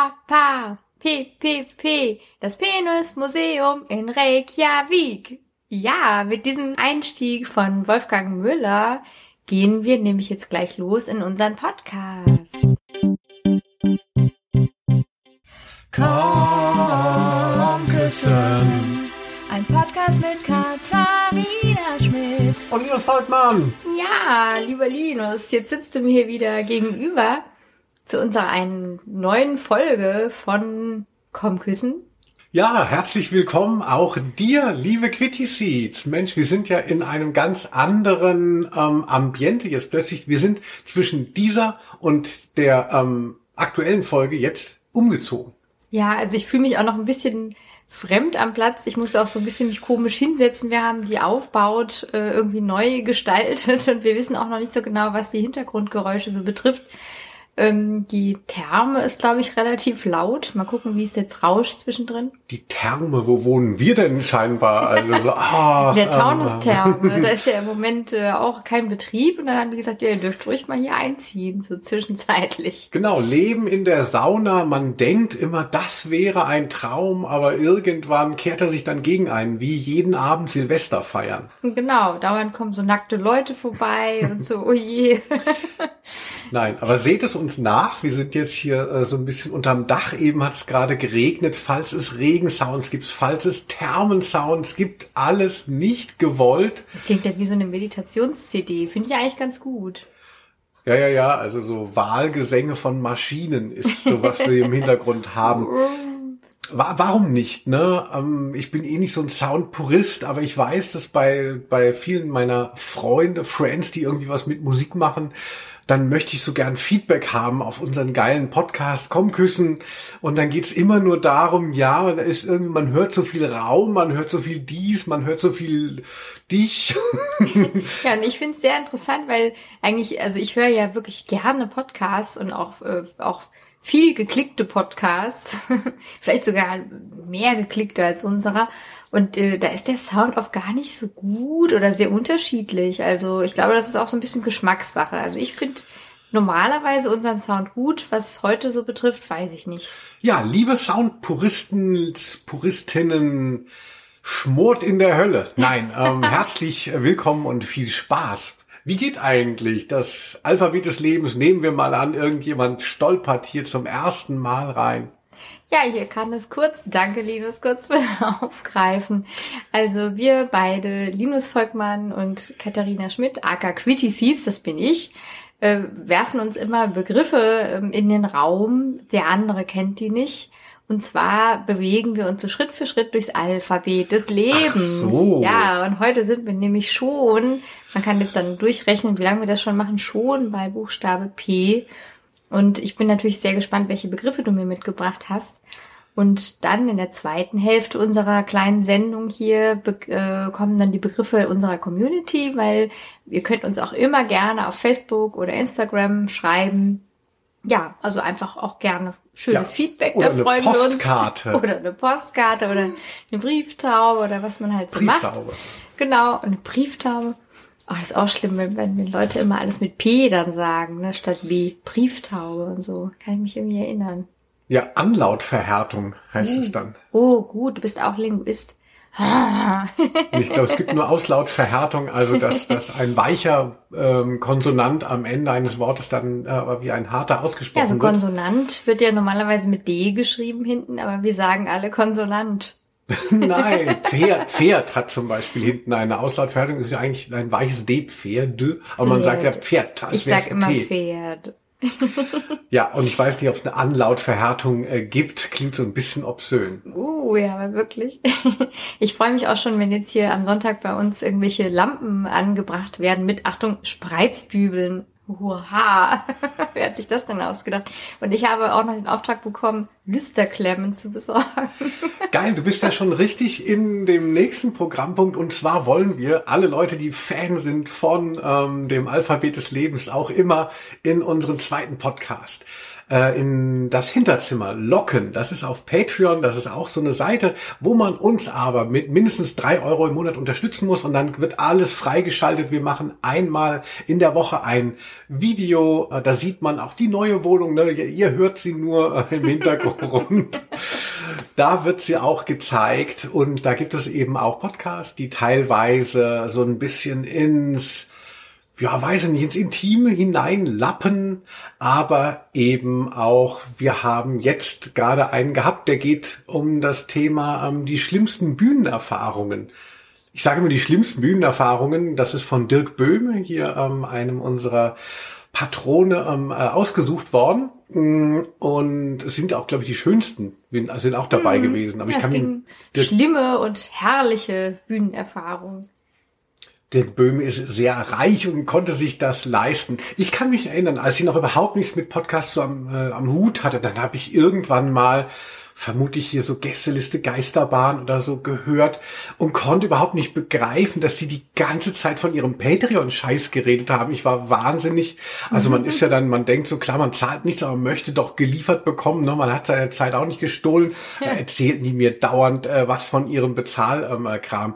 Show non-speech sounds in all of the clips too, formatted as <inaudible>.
pa, pa, p, p, p, das Penismuseum in Reykjavik. Ja, mit diesem Einstieg von Wolfgang Müller gehen wir nämlich jetzt gleich los in unseren Podcast. Komm küssen. Ein Podcast mit Katharina Schmidt. Und Linus Volkmann. Ja, lieber Linus, jetzt sitzt du mir hier wieder gegenüber zu unserer neuen Folge von Komm küssen. Ja, herzlich willkommen auch dir, liebe Quitty Seeds. Mensch, wir sind ja in einem ganz anderen ähm, Ambiente jetzt plötzlich. Wir sind zwischen dieser und der ähm, aktuellen Folge jetzt umgezogen. Ja, also ich fühle mich auch noch ein bisschen fremd am Platz. Ich musste auch so ein bisschen mich komisch hinsetzen. Wir haben die aufbaut äh, irgendwie neu gestaltet <laughs> und wir wissen auch noch nicht so genau, was die Hintergrundgeräusche so betrifft. Ähm, die Therme ist, glaube ich, relativ laut. Mal gucken, wie es jetzt rauscht zwischendrin. Die Therme, wo wohnen wir denn scheinbar? Also so, <laughs> ah, Der Taunus-Therme, <laughs> da ist ja im Moment äh, auch kein Betrieb und dann haben die gesagt, ja, ihr dürft ruhig mal hier einziehen, so zwischenzeitlich. Genau, Leben in der Sauna. Man denkt immer, das wäre ein Traum, aber irgendwann kehrt er sich dann gegen einen, wie jeden Abend Silvester feiern. Genau, dauernd kommen so nackte Leute vorbei und so, oh je. <laughs> Nein, aber seht es uns nach. Wir sind jetzt hier äh, so ein bisschen unterm Dach. Eben hat es gerade geregnet. Falls es Regensounds gibt, falls es Thermensounds gibt, alles nicht gewollt. Das klingt ja wie so eine Meditations-CD. Finde ich eigentlich ganz gut. Ja, ja, ja. Also so Wahlgesänge von Maschinen ist so, was wir im Hintergrund haben. <laughs> Wa- Warum nicht, ne? Ähm, Ich bin eh nicht so ein Soundpurist, aber ich weiß, dass bei, bei vielen meiner Freunde, Friends, die irgendwie was mit Musik machen, dann möchte ich so gern Feedback haben auf unseren geilen Podcast, komm küssen. Und dann geht's immer nur darum, ja, da ist irgendwie, man hört so viel Raum, man hört so viel dies, man hört so viel dich. <laughs> Ja, und ich finde es sehr interessant, weil eigentlich, also ich höre ja wirklich gerne Podcasts und auch, äh, auch viel geklickte Podcasts, <laughs> vielleicht sogar mehr geklickte als unserer. Und äh, da ist der Sound oft gar nicht so gut oder sehr unterschiedlich. Also ich glaube, das ist auch so ein bisschen Geschmackssache. Also ich finde normalerweise unseren Sound gut. Was es heute so betrifft, weiß ich nicht. Ja, liebe Soundpuristen, Puristinnen, schmort in der Hölle. Nein, ähm, <laughs> herzlich willkommen und viel Spaß. Wie geht eigentlich das Alphabet des Lebens? Nehmen wir mal an, irgendjemand stolpert hier zum ersten Mal rein. Ja, hier kann es kurz, danke Linus, kurz <laughs> aufgreifen. Also wir beide, Linus Volkmann und Katharina Schmidt, aka Quitty Seeds, das bin ich, äh, werfen uns immer Begriffe ähm, in den Raum, der andere kennt die nicht. Und zwar bewegen wir uns so Schritt für Schritt durchs Alphabet des Lebens. so. Ja, und heute sind wir nämlich schon, man kann jetzt dann durchrechnen, wie lange wir das schon machen, schon bei Buchstabe P. Und ich bin natürlich sehr gespannt, welche Begriffe du mir mitgebracht hast. Und dann in der zweiten Hälfte unserer kleinen Sendung hier äh, kommen dann die Begriffe unserer Community, weil ihr könnt uns auch immer gerne auf Facebook oder Instagram schreiben. Ja, also einfach auch gerne schönes Ja. Feedback, Oder da eine freuen wir Postkarte. uns. <laughs> Oder eine Postkarte oder eine Brieftaube oder was man halt so macht. Brieftaube. Genau, eine Brieftaube. Oh, das ist auch schlimm, wenn, wenn, wenn Leute immer alles mit P dann sagen, ne, statt B. Brieftaube und so. Kann ich mich irgendwie erinnern. Ja, Anlautverhärtung heißt es dann. Oh, gut, du bist auch Linguist. Ich glaube, es gibt nur Auslautverhärtung, also dass, dass ein weicher ähm, Konsonant am Ende eines Wortes dann äh, wie ein harter Ja, ausgesprochen wird. Konsonant wird ja normalerweise mit D geschrieben hinten, aber wir sagen alle Konsonant. <laughs> Nein, Pferd, Pferd hat zum Beispiel hinten eine Auslautverhärtung. Das ist ja eigentlich ein weiches D, Pferde. Aber man sagt ja Pferd. als Ich sag immer T. Pferd. <laughs> Ja, und ich weiß nicht, ob es eine Anlautverhärtung äh, gibt. Klingt so ein bisschen obszön. Uh, ja, aber wirklich. <laughs> Ich freue mich auch schon, wenn jetzt hier am Sonntag bei uns irgendwelche Lampen angebracht werden mit, Achtung, Spreizdübeln. Uha, <laughs> wer hat sich das denn ausgedacht? Und ich habe auch noch den Auftrag bekommen, Lüsterklemmen zu besorgen. <laughs> Geil, du bist ja schon richtig in dem nächsten Programmpunkt. Und zwar wollen wir alle Leute, die Fan sind von ähm, dem Alphabet des Lebens, auch immer in unseren zweiten Podcast. Äh, in das Hinterzimmer locken. Das ist auf Patreon, das ist auch so eine Seite, wo man uns aber mit mindestens drei Euro im Monat unterstützen muss und dann wird alles freigeschaltet. Wir machen einmal in der Woche ein Video, äh, da sieht man auch die neue Wohnung, ne? ihr, hört sie nur äh, im Hintergrund. <laughs> da wird sie auch gezeigt und da gibt es eben auch Podcasts, die teilweise so ein bisschen ins ja, weiß ich nicht, ins Intime hineinlappen, aber eben auch, wir haben jetzt gerade einen gehabt, der geht um das Thema ähm, die schlimmsten Bühnenerfahrungen. Ich sage immer die schlimmsten Bühnenerfahrungen, das ist von Dirk Böhme, hier ähm, einem unserer Patrone ähm, äh, ausgesucht worden. Mm, und es sind auch, glaube ich, die schönsten sind auch dabei mhm. gewesen. Aber ich kann schlimme und herrliche Bühnenerfahrungen. Dirk Böhme ist sehr reich und konnte sich das leisten. Ich kann mich erinnern, als ich noch überhaupt nichts mit Podcasts so am, äh, am Hut hatte, dann habe ich irgendwann mal vermutlich hier so Gästeliste Geisterbahn oder so gehört und konnte überhaupt nicht begreifen, dass die die ganze Zeit von ihrem Patreon-Scheiß geredet haben. Ich war wahnsinnig. Also man ist ja dann, man denkt so, klar, man zahlt nichts, aber man möchte doch geliefert bekommen. Ne? Man hat seine Zeit auch nicht gestohlen. Ja. Erzählten die mir dauernd äh, was von ihrem Bezahlkram.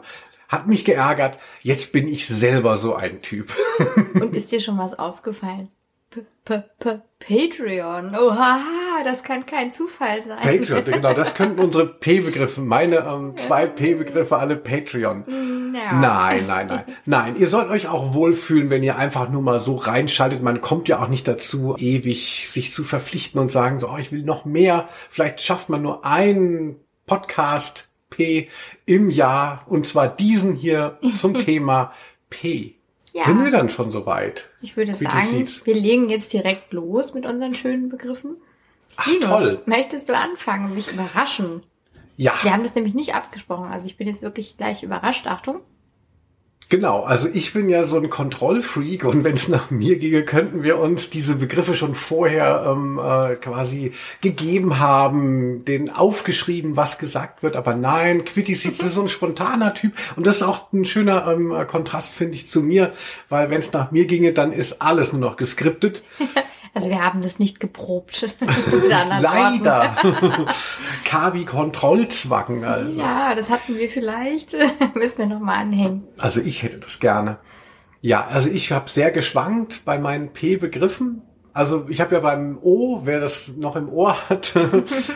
Hat mich geärgert. Jetzt bin ich selber so ein Typ. <laughs> Und ist dir schon was aufgefallen? P -p -p Patreon. Oha, das kann kein Zufall sein. Patreon, genau, das könnten unsere P-Begriffe, meine ähm, zwei P-Begriffe, alle Patreon. No. Nein, nein, nein. Nein, ihr sollt euch auch wohlfühlen, wenn ihr einfach nur mal so reinschaltet. Man kommt ja auch nicht dazu, ewig sich zu verpflichten und sagen so, oh, ich will noch mehr. Vielleicht schafft man nur einen Podcast P im Jahr und zwar diesen hier zum <laughs> Thema P. Ja. Sind wir dann schon soweit? Ich würde sagen, wir legen jetzt direkt los mit unseren schönen Begriffen. Ach, Linus, toll. möchtest du anfangen und mich überraschen? Ja. Wir haben das nämlich nicht abgesprochen. Also ich bin jetzt wirklich gleich überrascht. Achtung. Genau, also ich bin ja so ein Kontrollfreak und wenn es nach mir ginge, könnten wir uns diese Begriffe schon vorher ähm, äh, quasi gegeben haben, den aufgeschrieben, was gesagt wird, aber nein, Quitty ist so ein spontaner Typ. Und das ist auch ein schöner ähm, Kontrast, finde ich, zu mir, weil wenn es nach mir ginge, dann ist alles nur noch geskriptet. <laughs> Also wir haben das nicht geprobt. <laughs> Leider. <laughs> Kavi Kontrollzwang. Also. Ja, das hatten wir vielleicht. <laughs> Müssen wir nochmal anhängen. Also ich hätte das gerne. Ja, also ich habe sehr geschwankt bei meinen P-Begriffen. Also ich habe ja beim O, wer das noch im Ohr hat,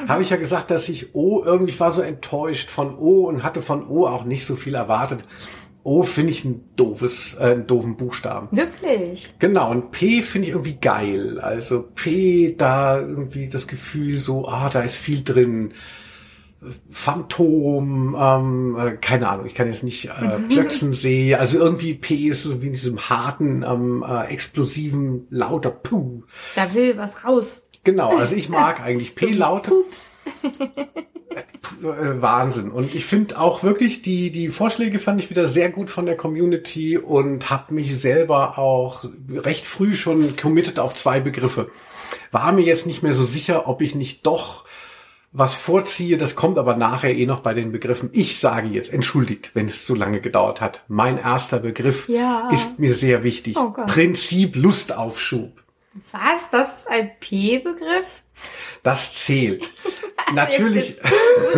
habe ich ja gesagt, dass ich O irgendwie ich war so enttäuscht von O und hatte von O auch nicht so viel erwartet. O finde ich ein doofes, äh, einen doofen Buchstaben. Wirklich? Genau, und P finde ich irgendwie geil. Also P, da irgendwie das Gefühl so, ah, da ist viel drin. Phantom, ähm, äh, keine Ahnung, ich kann jetzt nicht äh, mhm. Plötzensee, also irgendwie P ist so wie in diesem harten, ähm, äh, explosiven, lauter Puh. Da will was raus. Genau, also ich mag eigentlich P-Laute. Pups. <laughs> Äh, Wahnsinn. Und ich finde auch wirklich, die, die Vorschläge fand ich wieder sehr gut von der Community und habe mich selber auch recht früh schon committed auf zwei Begriffe. War mir jetzt nicht mehr so sicher, ob ich nicht doch was vorziehe, das kommt aber nachher eh noch bei den Begriffen. Ich sage jetzt, entschuldigt, wenn es so lange gedauert hat. Mein erster Begriff ja. ist mir sehr wichtig. Oh Prinzip Lustaufschub. Was? Das ist ein P-Begriff? Das zählt. <laughs> Natürlich.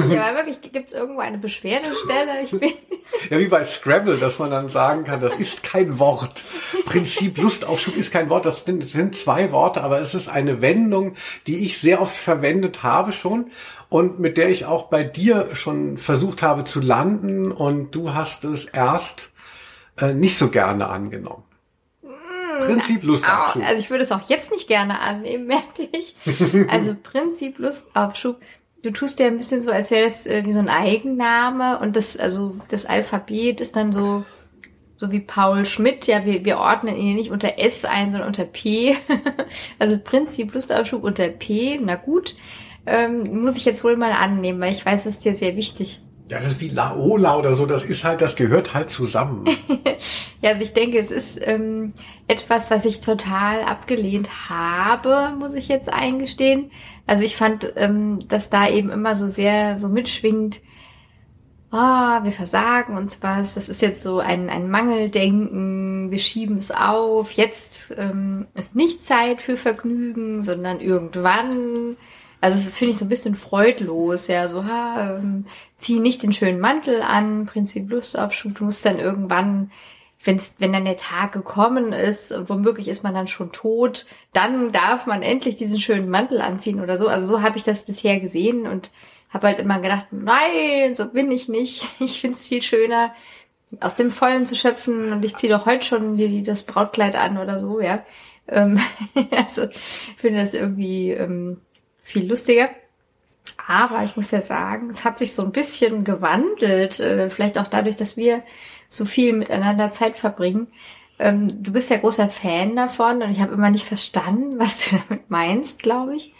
ja, wirklich, gibt es irgendwo eine Beschwerdestelle? Ich bin <laughs> ja, wie bei Scrabble, dass man dann sagen kann, das ist kein Wort. Prinzip Lustaufschub ist kein Wort, das sind, das sind zwei Worte, aber es ist eine Wendung, die ich sehr oft verwendet habe schon und mit der ich auch bei dir schon versucht habe zu landen und du hast es erst äh, nicht so gerne angenommen. Prinzip Lustaufschub. Also ich würde es auch jetzt nicht gerne annehmen, <laughs> merke ich. Also Prinzip Lustaufschub. Du tust ja ein bisschen so, als wäre das äh, wie so ein Eigenname und das, also das Alphabet ist dann so, so wie Paul Schmidt. Ja, wir, wir ordnen ihn nicht unter S ein, sondern unter P. <laughs> also Prinzip Lustaufschub unter P. Na gut. Ähm, muss ich jetzt wohl mal annehmen, weil ich weiß, das ist dir sehr wichtig. Ja, das ist wie Laola oder so, das ist halt, das gehört halt zusammen. <laughs> ja, also ich denke, es ist ähm, etwas, was ich total abgelehnt habe, muss ich jetzt eingestehen. Also ich fand, ähm, dass da eben immer so sehr so mitschwingt, oh, wir versagen uns was, das ist jetzt so ein, ein Mangeldenken, wir schieben es auf, jetzt ähm, ist nicht Zeit für Vergnügen, sondern irgendwann. Also ist, finde ich, so ein bisschen freudlos, ja, so, ha, ähm, zieh nicht den schönen Mantel an, Prinzip Lustaufschub, du musst dann irgendwann wenn's, wenn dann der Tag gekommen ist, womöglich ist man dann schon tot, dann darf man endlich diesen schönen Mantel anziehen oder so. Also so habe ich das bisher gesehen und habe halt immer gedacht, nein, so bin ich nicht. <laughs> Ich finde es viel schöner, aus dem Vollen zu schöpfen und ich ziehe doch heute schon die, das Brautkleid an oder so, ja. Ähm, <laughs> also ich finde das irgendwie ähm, viel lustiger. Aber ich muss ja sagen, es hat sich so ein bisschen gewandelt, äh, vielleicht auch dadurch, dass wir so viel miteinander Zeit verbringen. Ähm, du bist ja großer Fan davon und ich habe immer nicht verstanden, <laughs> was du damit meinst, glaube ich.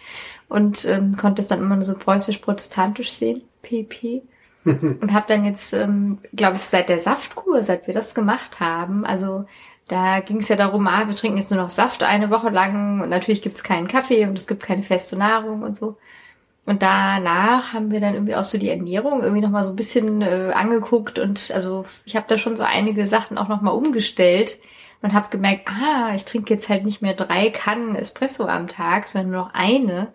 Und ähm, konnte es dann immer nur so preußisch-protestantisch sehen, PP. Und habe dann jetzt, ähm, glaube ich, seit der Saftkur, seit wir das gemacht haben, also da ging es ja darum, ah, wir trinken jetzt nur noch Saft eine Woche lang und natürlich gibt's keinen Kaffee und es gibt keine feste Nahrung und so. Und danach haben wir dann irgendwie auch so die Ernährung irgendwie nochmal so ein bisschen äh, angeguckt und also ich habe da schon so einige Sachen auch nochmal umgestellt und habe gemerkt, ah, ich trinke jetzt halt nicht mehr drei Kannen Espresso am Tag, sondern nur noch eine.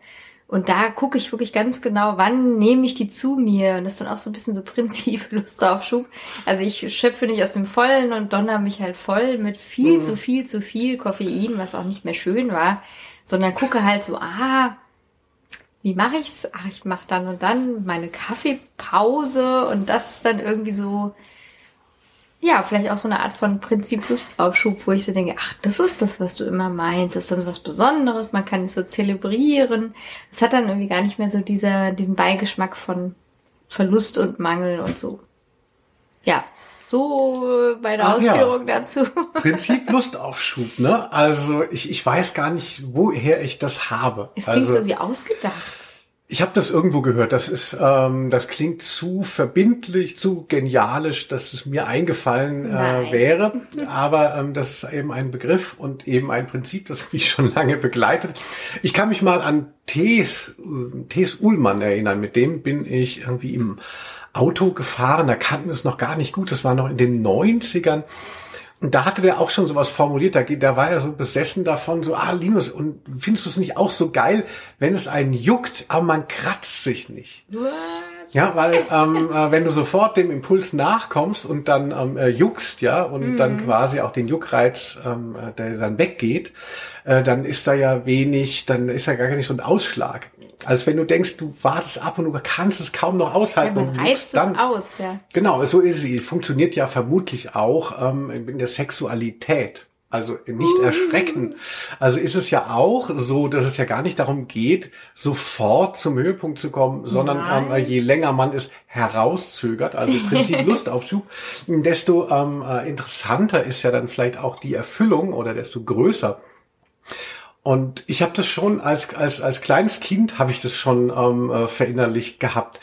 Und da gucke ich wirklich ganz genau, wann nehme ich die zu mir. Und das ist dann auch so ein bisschen so Prinzip <laughs> Lust auf Schub. Also ich schöpfe nicht aus dem Vollen und donner mich halt voll mit viel mhm. zu viel zu viel Koffein, was auch nicht mehr schön war, sondern gucke halt so, ah, wie mache ich's? Ach, ich mache dann und dann meine Kaffeepause und das ist dann irgendwie so, ja, vielleicht auch so eine Art von Prinzip Lustaufschub, wo ich so denke, ach, das ist das, was du immer meinst, das ist dann so was Besonderes, man kann es so zelebrieren. Es hat dann irgendwie gar nicht mehr so dieser, diesen Beigeschmack von Verlust und Mangel und so. Ja, so bei der Ausführung ja. dazu. Prinzip <laughs> Lustaufschub, ne? Also ich, ich weiß gar nicht, woher ich das habe. Es klingt also, so wie ausgedacht. Ich habe das irgendwo gehört. Das ist, ähm, das klingt zu verbindlich, zu genialisch, dass es mir eingefallen äh, wäre. <laughs> Aber ähm, das ist eben ein Begriff und eben ein Prinzip, das <laughs> mich schon lange begleitet. Ich kann mich mal an Thes, Thes Uhlmann erinnern. Mit dem bin ich irgendwie im Auto gefahren, da kannten wir es noch gar nicht gut, das war noch in den 90ern. Und da hatte der auch schon sowas formuliert, da, da war er so besessen davon, so, ah, Linus, und findest du es nicht auch so geil, wenn es einen juckt, aber man kratzt sich nicht? What? Ja, weil ähm, äh, wenn du sofort dem Impuls nachkommst und dann ähm, äh, juckst, ja, und mhm. dann quasi auch den Juckreiz, ähm, äh, der dann weggeht, äh, dann ist da ja wenig, dann ist da gar nicht so ein Ausschlag. Als wenn du denkst, du wartest ab und du kannst es kaum noch aushalten. Ja, man und reißt dann, es aus, ja. Genau, so ist sie. Funktioniert ja vermutlich auch ähm, in der Sexualität. Also nicht erschrecken. Also ist es ja auch so, dass es ja gar nicht darum geht, sofort zum Höhepunkt zu kommen, sondern ähm, je länger man es herauszögert, also im Prinzip <laughs> Lustaufschub, desto ähm, äh, interessanter ist ja dann vielleicht auch die Erfüllung oder desto größer. Und ich habe das schon als, als, als kleines Kind habe ich das schon ähm, äh, verinnerlicht gehabt.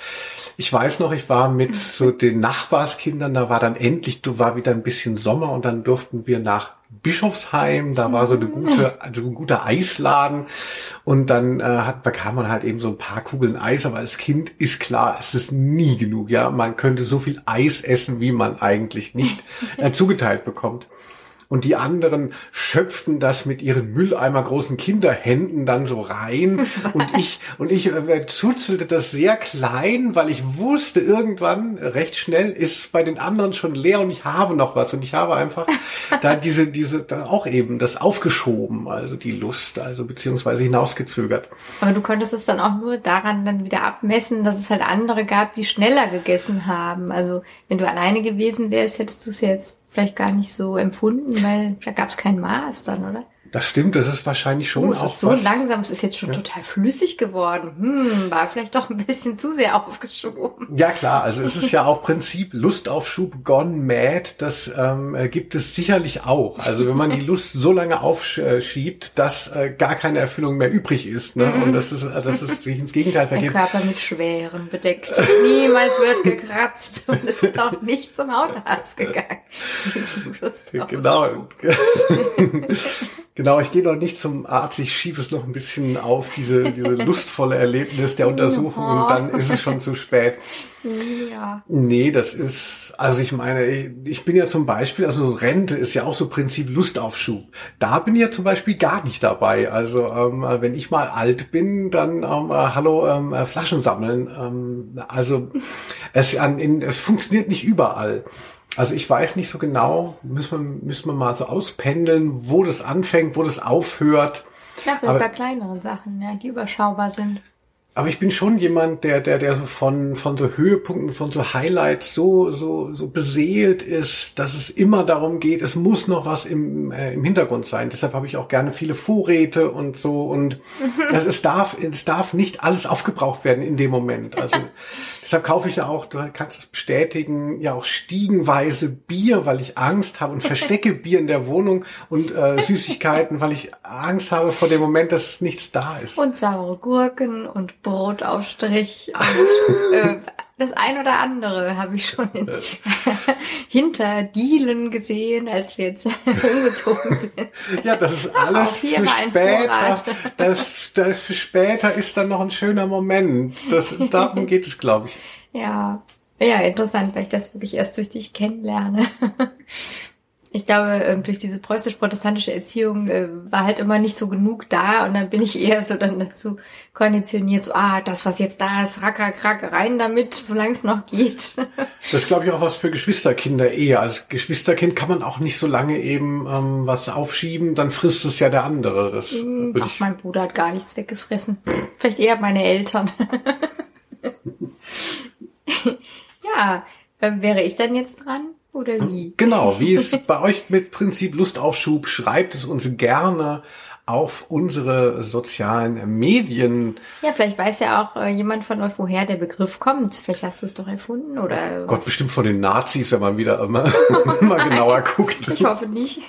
Ich weiß noch, ich war mit so den Nachbarskindern, da war dann endlich, du war wieder ein bisschen Sommer und dann durften wir nach Bischofsheim, da war so eine gute, also ein guter Eisladen. Und dann äh, hat, bekam man halt eben so ein paar Kugeln Eis, aber als Kind ist klar, es ist nie genug, ja, man könnte so viel Eis essen, wie man eigentlich nicht äh, <laughs> zugeteilt bekommt und die anderen schöpften das mit ihren Mülleimer großen Kinderhänden dann so rein <laughs> und ich und ich äh, zuzelte das sehr klein, weil ich wusste irgendwann recht schnell ist bei den anderen schon leer und ich habe noch was und ich habe einfach <laughs> da diese diese da auch eben das aufgeschoben, also die Lust, also beziehungsweise hinausgezögert. Aber du konntest es dann auch nur daran dann wieder abmessen, dass es halt andere gab, die schneller gegessen haben. Also wenn du alleine gewesen wärst, hättest du es jetzt vielleicht gar nicht so empfunden, weil da gab es kein Maß dann, oder? Das stimmt, das ist wahrscheinlich schon oh, es auch ist so was. langsam, es ist jetzt schon ja. total flüssig geworden. Hm, war vielleicht doch ein bisschen zu sehr aufgeschoben. Ja klar, also es ist ja auch Prinzip Lustaufschub gone mad, das ähm, gibt es sicherlich auch. Also wenn man die <laughs> Lust so lange aufschiebt, dass äh, gar keine Erfüllung mehr übrig ist, ne? Und das ist, äh, das ist sich ins Gegenteil vergeht. Der Körper mit Schweren bedeckt. Niemals wird gekratzt und es wird auch nicht zum Hautarzt gegangen. <laughs> genau. <laughs> Genau, ich gehe noch nicht zum Arzt, ich schiebe es noch ein bisschen auf, diese, diese <laughs> lustvolle Erlebnis der Untersuchung und dann ist es schon zu spät. Ja. Nee, das ist, also ich meine, ich bin ja zum Beispiel, also Rente ist ja auch so Prinzip Lustaufschub. Da bin ich ja zum Beispiel gar nicht dabei. Also ähm, wenn ich mal alt bin, dann ähm, äh, hallo ähm, äh, Flaschen sammeln. Ähm, also es, an, in, es funktioniert nicht überall. Also ich weiß nicht so genau, müssen wir, müssen wir mal so auspendeln, wo das anfängt, wo das aufhört. Ja, vielleicht bei kleineren Sachen, ja, die überschaubar sind. Aber ich bin schon jemand, der, der, der so von, von so Höhepunkten, von so Highlights so, so, so beseelt ist, dass es immer darum geht, es muss noch was im, äh, im Hintergrund sein. Deshalb habe ich auch gerne viele Vorräte und so und <laughs> das, es darf, es darf nicht alles aufgebraucht werden in dem Moment. Also <laughs> deshalb kaufe ich ja auch, du kannst es bestätigen, ja auch stiegenweise Bier, weil ich Angst habe und verstecke <laughs> Bier in der Wohnung und äh, Süßigkeiten, weil ich Angst habe vor dem Moment, dass nichts da ist. Und saure Gurken und Brotaufstrich und <laughs> äh, das ein oder andere habe ich schon in, <laughs> hinter Dielen gesehen, als wir jetzt <laughs> umgezogen sind. Ja, das ist alles für später. Das, das für später ist dann noch ein schöner Moment. Das, darum geht es, glaube ich. Ja, ja, interessant, weil ich das wirklich erst durch dich kennenlerne. Ich glaube, ähm, durch diese preußisch-protestantische Erziehung äh, war halt immer nicht so genug da und dann bin ich <laughs> eher so dann dazu konditioniert, so, ah, das, was jetzt da ist, racker, krack, rein damit, solange es noch geht. <laughs> Das ist, glaube ich, auch was für Geschwisterkinder eher. Als Geschwisterkind kann man auch nicht so lange eben ähm, was aufschieben, dann frisst es ja der andere. Das hm, Ach, ich... mein Bruder hat gar nichts weggefressen. Vielleicht eher meine Eltern. <laughs> ja, äh, wäre ich dann jetzt dran? Oder wie? Genau, wie es <laughs> bei euch mit Prinzip Lustaufschub, schreibt es uns gerne auf unsere sozialen Medien. Ja, vielleicht weiß ja auch äh, jemand von euch, woher der Begriff kommt. Vielleicht hast du es doch erfunden oder. Gott, was? bestimmt von den Nazis, wenn man wieder immer, <laughs> <laughs> mal genauer guckt. Ich hoffe nicht.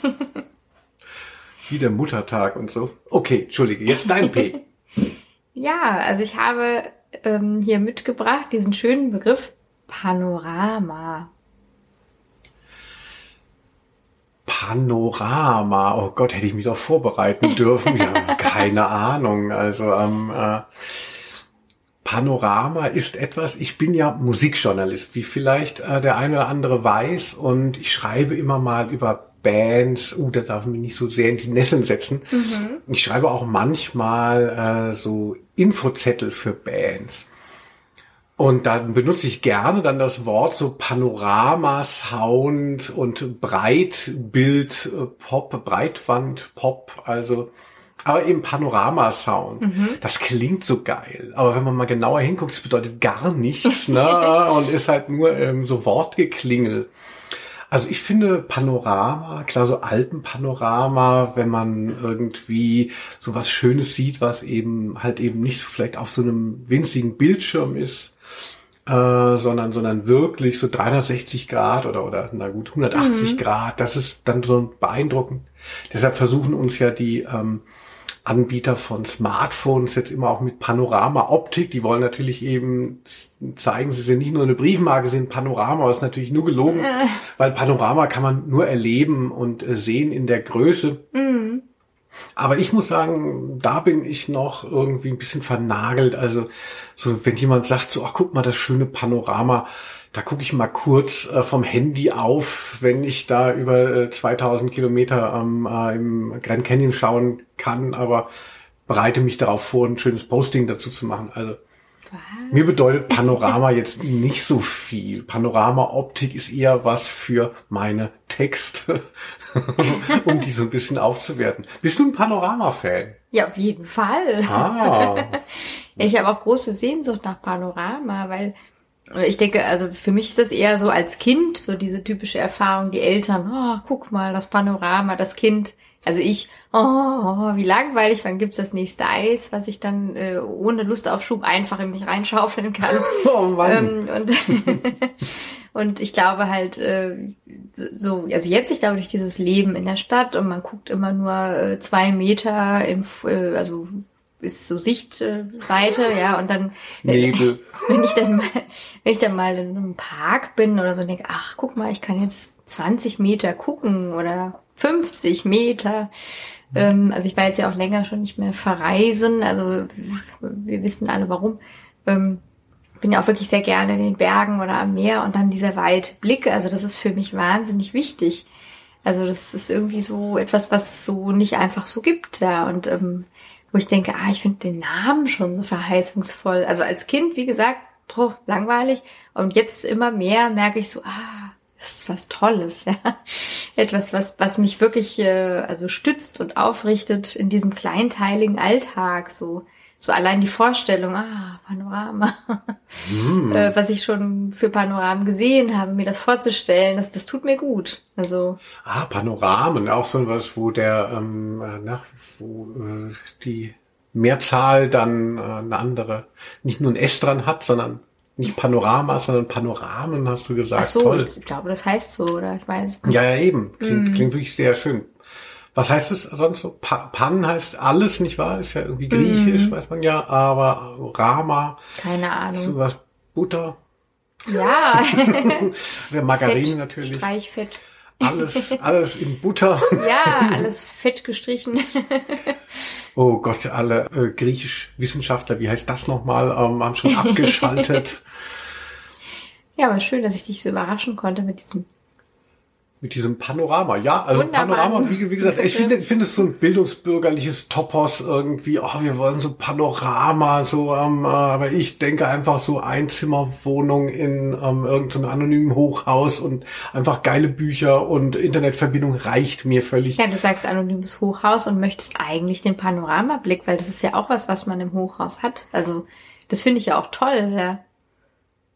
Wie der Muttertag und so. Okay, entschuldige, jetzt dein P. ja, also ich habe ähm, hier mitgebracht diesen schönen Begriff Panorama. Panorama. Oh Gott, hätte ich mich doch vorbereiten dürfen. Ja, <laughs> keine Ahnung. Also ähm, äh, Panorama ist etwas, ich bin ja Musikjournalist, wie vielleicht äh, der eine oder andere weiß, und ich schreibe immer mal über Bands, uh, da darf ich mich nicht so sehr in die Nesseln setzen. Mhm. Ich schreibe auch manchmal äh, so Infozettel für Bands. Und dann benutze ich gerne dann das Wort so Panorama, Sound und Breitbild, äh, Pop, Breitwand, Pop, also aber eben Panorama-Sound. Mhm. Das klingt so geil. Aber wenn man mal genauer hinguckt, das bedeutet gar nichts, <laughs> ne? Und ist halt nur ähm, so Wortgeklingel. Also ich finde Panorama, klar so Alpenpanorama, wenn man irgendwie so was Schönes sieht, was eben halt eben nicht vielleicht auf so einem winzigen Bildschirm ist, äh, sondern, sondern wirklich so 360 Grad oder, oder na gut, 180 mhm. Grad. Das ist dann so beeindruckend. Deshalb versuchen uns ja die ähm, Anbieter von Smartphones jetzt immer auch mit Panorama-Optik. Die wollen natürlich eben zeigen, sie sind nicht nur eine Briefmarke, sie sind Panorama, was natürlich nur gelogen, äh. weil Panorama kann man nur erleben und äh, sehen in der Größe. Mhm. Aber ich muss sagen, da bin ich noch irgendwie ein bisschen vernagelt. Also so, wenn jemand sagt, so, ach guck mal, das schöne Panorama, da gucke ich mal kurz äh, vom Handy auf, wenn ich da über äh, 2000 Kilometer ähm, äh, im Grand Canyon schauen kann, aber bereite mich darauf vor, ein schönes Posting dazu zu machen. Also mir bedeutet Panorama jetzt nicht so viel. Panorama-Optik ist eher was für meine Texte, <laughs> um die so ein bisschen aufzuwerten. Bist du ein Panorama-Fan? Ja, auf jeden Fall. Ah. <laughs> ich habe auch große Sehnsucht nach Panorama, weil ich denke, also für mich ist das eher so als Kind, so diese typische Erfahrung, die Eltern, oh, guck mal, das Panorama, das Kind also ich, oh, wie langweilig, wann gibt's das nächste Eis, was ich dann äh, ohne Lust auf Schub einfach in mich reinschaufeln kann. <laughs> Oh Mann. Ähm, und, <laughs> und ich glaube halt, äh, so, also jetzt, ich glaube, durch dieses Leben in der Stadt und man guckt immer nur äh, zwei Meter im, äh, also ist so Sichtweite, ja, und dann, Nebel. <laughs> wenn ich dann mal, wenn ich dann mal in einem Park bin oder so, denke, ach, guck mal, ich kann jetzt 20 Meter gucken oder 50 Meter. Ähm, also ich war jetzt ja auch länger schon nicht mehr verreisen. Also wir wissen alle warum. Ähm, bin ja auch wirklich sehr gerne in den Bergen oder am Meer und dann dieser weite Blick. Also das ist für mich wahnsinnig wichtig. Also das ist irgendwie so etwas, was es so nicht einfach so gibt, ja. Und ähm, wo ich denke, ah, ich finde den Namen schon so verheißungsvoll. Also als Kind, wie gesagt, boah, langweilig. Und jetzt immer mehr merke ich so, ah, das ist was Tolles, ja. Etwas, was, was mich wirklich äh, also stützt und aufrichtet in diesem kleinteiligen Alltag. So, so allein die Vorstellung, ah, Panorama, mm. äh, was ich schon für Panoramen gesehen habe, mir das vorzustellen, das, das tut mir gut. Also ah, Panoramen, auch so was, wo der, ähm, äh, nach, wo äh, die Mehrzahl dann äh, eine andere, nicht nur ein S dran hat, sondern nicht Panorama, sondern Panoramen, hast du gesagt. Ach so, Toll. ich glaube, das heißt so, oder ich weiß. Ja, ja, eben. Klingt, mm. klingt wirklich sehr schön. Was heißt es sonst so? Pa Pan heißt alles, nicht wahr? Ist ja irgendwie griechisch, mm. weiß man ja, aber Rama. Keine Ahnung. Ist was Butter? Ja. <laughs> Der Margarine Fett, natürlich. Streichfett. Alles, <laughs> alles in Butter. Ja, alles fett gestrichen. Oh Gott, alle äh, Griechisch-Wissenschaftler, wie heißt das nochmal, ähm, haben schon <laughs> abgeschaltet. Ja, aber schön, dass ich dich so überraschen konnte mit diesem mit diesem Panorama. Ja, also Wunderbar. Panorama, wie, wie gesagt, ich <laughs> finde, ich finde es so ein bildungsbürgerliches Topos irgendwie. Oh, wir wollen so Panorama, so, ähm, äh, aber ich denke einfach so Einzimmerwohnung in ähm, irgendeinem anonymen Hochhaus und einfach geile Bücher und Internetverbindung reicht mir völlig. Ja, du sagst anonymes Hochhaus und möchtest eigentlich den Panoramablick, weil das ist ja auch was, was man im Hochhaus hat. Also das finde ich ja auch toll. Ja.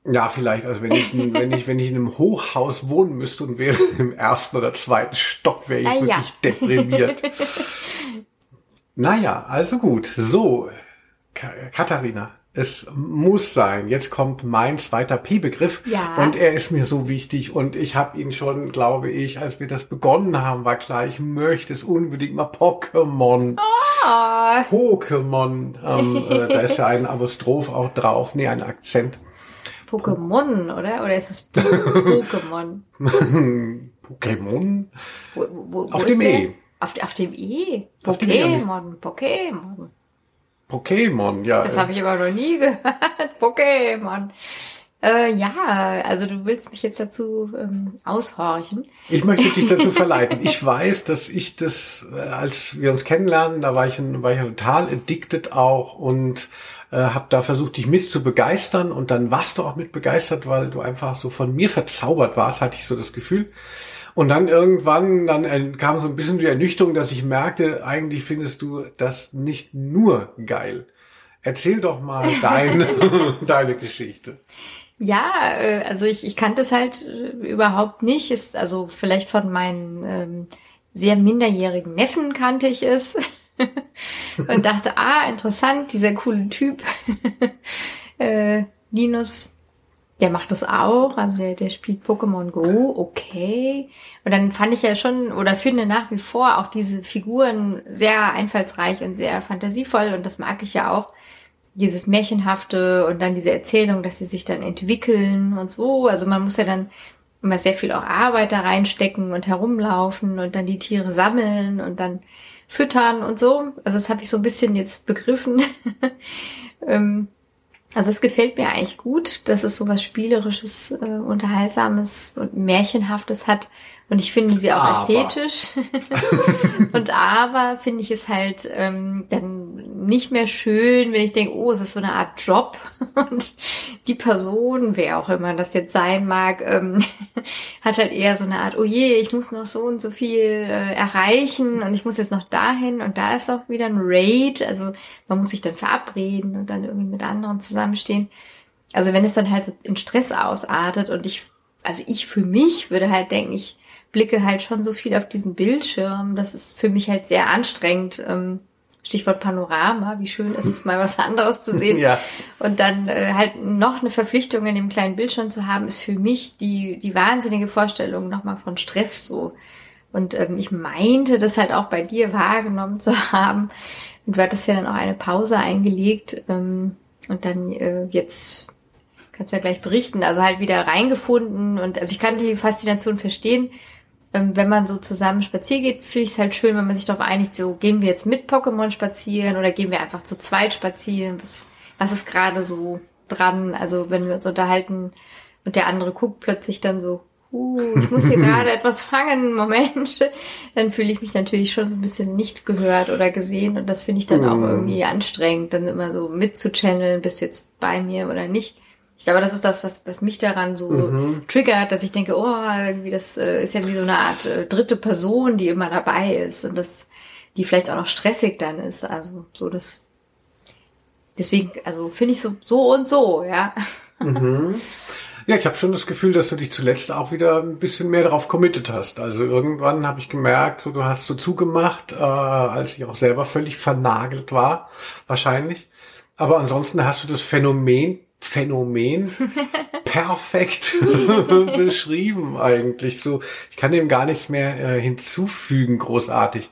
Ja, vielleicht. Also wenn ich, <laughs> wenn ich, wenn ich in einem Hochhaus wohnen müsste und wäre <laughs> im ersten oder zweiten Stock, wäre ich ah, wirklich <laughs> ja. deprimiert. naja, also gut. So, Katharina, es muss sein. Jetzt kommt mein zweiter P-Begriff. Ja. Und er ist mir so wichtig. Und ich habe ihn schon, glaube ich, als wir das begonnen haben, war klar, ich möchte es unbedingt mal Pokémon. Oh. Pokémon. Ähm, äh, da ist ja ein Apostroph auch drauf. Nee, ein Akzent. Pokémon, oder? Oder ist es Pokémon? <laughs> Pokémon? Wo, wo, wo auf dem E. Auf, auf, dem E? Pokémon, Pokémon. Pokémon, ja. Das habe ich aber noch nie gehört. <laughs> Pokémon. Äh, ja, also du willst mich jetzt dazu ähm, aushorchen. Ich möchte dich dazu <laughs> verleiten. Ich weiß, dass ich das, äh, als wir uns kennenlernen, da war ich, war ich total addicted auch und äh, habe da versucht, dich mit zu begeistern und dann warst du auch mit begeistert, weil du einfach so von mir verzaubert warst, hatte ich so das Gefühl. Und dann irgendwann, dann kam so ein bisschen die Ernüchterung, dass ich merkte, eigentlich findest du das nicht nur geil. Erzähl doch mal <laughs> deine, <laughs> deine Geschichte. Ja, äh, also ich, ich kannte es halt äh, überhaupt nicht. Ist also vielleicht von meinen ähm, sehr minderjährigen Neffen kannte ich es. <laughs> und dachte, ah, interessant, dieser coole Typ. <laughs> äh, Linus, der macht das auch, also der, der spielt Pokémon Go, okay. Und dann fand ich ja schon oder finde nach wie vor auch diese Figuren sehr einfallsreich und sehr fantasievoll und das mag ich ja auch. Dieses Märchenhafte und dann diese Erzählung, dass sie sich dann entwickeln und so. Also man muss ja dann immer sehr viel auch Arbeit da reinstecken und herumlaufen und dann die Tiere sammeln und dann füttern und so. Also das habe ich so ein bisschen jetzt begriffen. <laughs> ähm, also es gefällt mir eigentlich gut, dass es so was Spielerisches, äh, Unterhaltsames und Märchenhaftes hat. Und ich finde sie auch aber. ästhetisch. <laughs> und aber finde ich es halt ähm, dann nicht mehr schön, wenn ich denke, oh, es ist so eine Art Job. <laughs> und die Person, wer auch immer das jetzt sein mag, ähm, <laughs> hat halt eher so eine Art, oh je, ich muss noch so und so viel äh, erreichen und ich muss jetzt noch dahin und da ist auch wieder ein Raid. Also man muss sich dann verabreden und dann irgendwie mit anderen zusammenstehen. Also wenn es dann halt so in Stress ausartet und ich, also ich für mich würde halt denken, ich blicke halt schon so viel auf diesen Bildschirm. Das ist für mich halt sehr anstrengend. Ähm, Stichwort Panorama, wie schön ist es mal was anderes zu sehen. <laughs> ja. Und dann äh, halt noch eine Verpflichtung in dem kleinen Bildschirm zu haben, ist für mich die, die wahnsinnige Vorstellung nochmal von Stress so. Und ähm, ich meinte das halt auch bei dir wahrgenommen zu <laughs> haben. Und du hattest ja dann auch eine Pause eingelegt ähm, und dann äh, jetzt kannst du ja gleich berichten, also halt wieder reingefunden und also ich kann die Faszination verstehen, wenn man so zusammen spazieren geht, finde ich es halt schön, wenn man sich darauf einigt, so gehen wir jetzt mit Pokémon spazieren oder gehen wir einfach zu zweit spazieren. Was, was ist gerade so dran? Also wenn wir uns unterhalten und der andere guckt plötzlich dann so, uh, ich muss hier <laughs> gerade etwas fangen, Moment, <laughs> dann fühle ich mich natürlich schon so ein bisschen nicht gehört oder gesehen und das finde ich dann auch Mm. irgendwie anstrengend, dann immer so mitzuchanneln, bist du jetzt bei mir oder nicht. Ich glaube, das ist das, was, was mich daran so Mhm. triggert, dass ich denke, oh, irgendwie das äh, ist ja wie so eine Art äh, dritte Person, die immer dabei ist und das, die vielleicht auch noch stressig dann ist. Also so das, deswegen, also finde ich so so und so, ja. Ja, ich habe schon das Gefühl, dass du dich zuletzt auch wieder ein bisschen mehr darauf committed hast. Also irgendwann habe ich gemerkt, so, du hast so zugemacht, äh, als ich auch selber völlig vernagelt war, wahrscheinlich. Aber ansonsten hast du das Phänomen, Phänomen <laughs> perfekt <laughs> beschrieben eigentlich. So, ich kann dem gar nichts mehr äh, hinzufügen, großartig.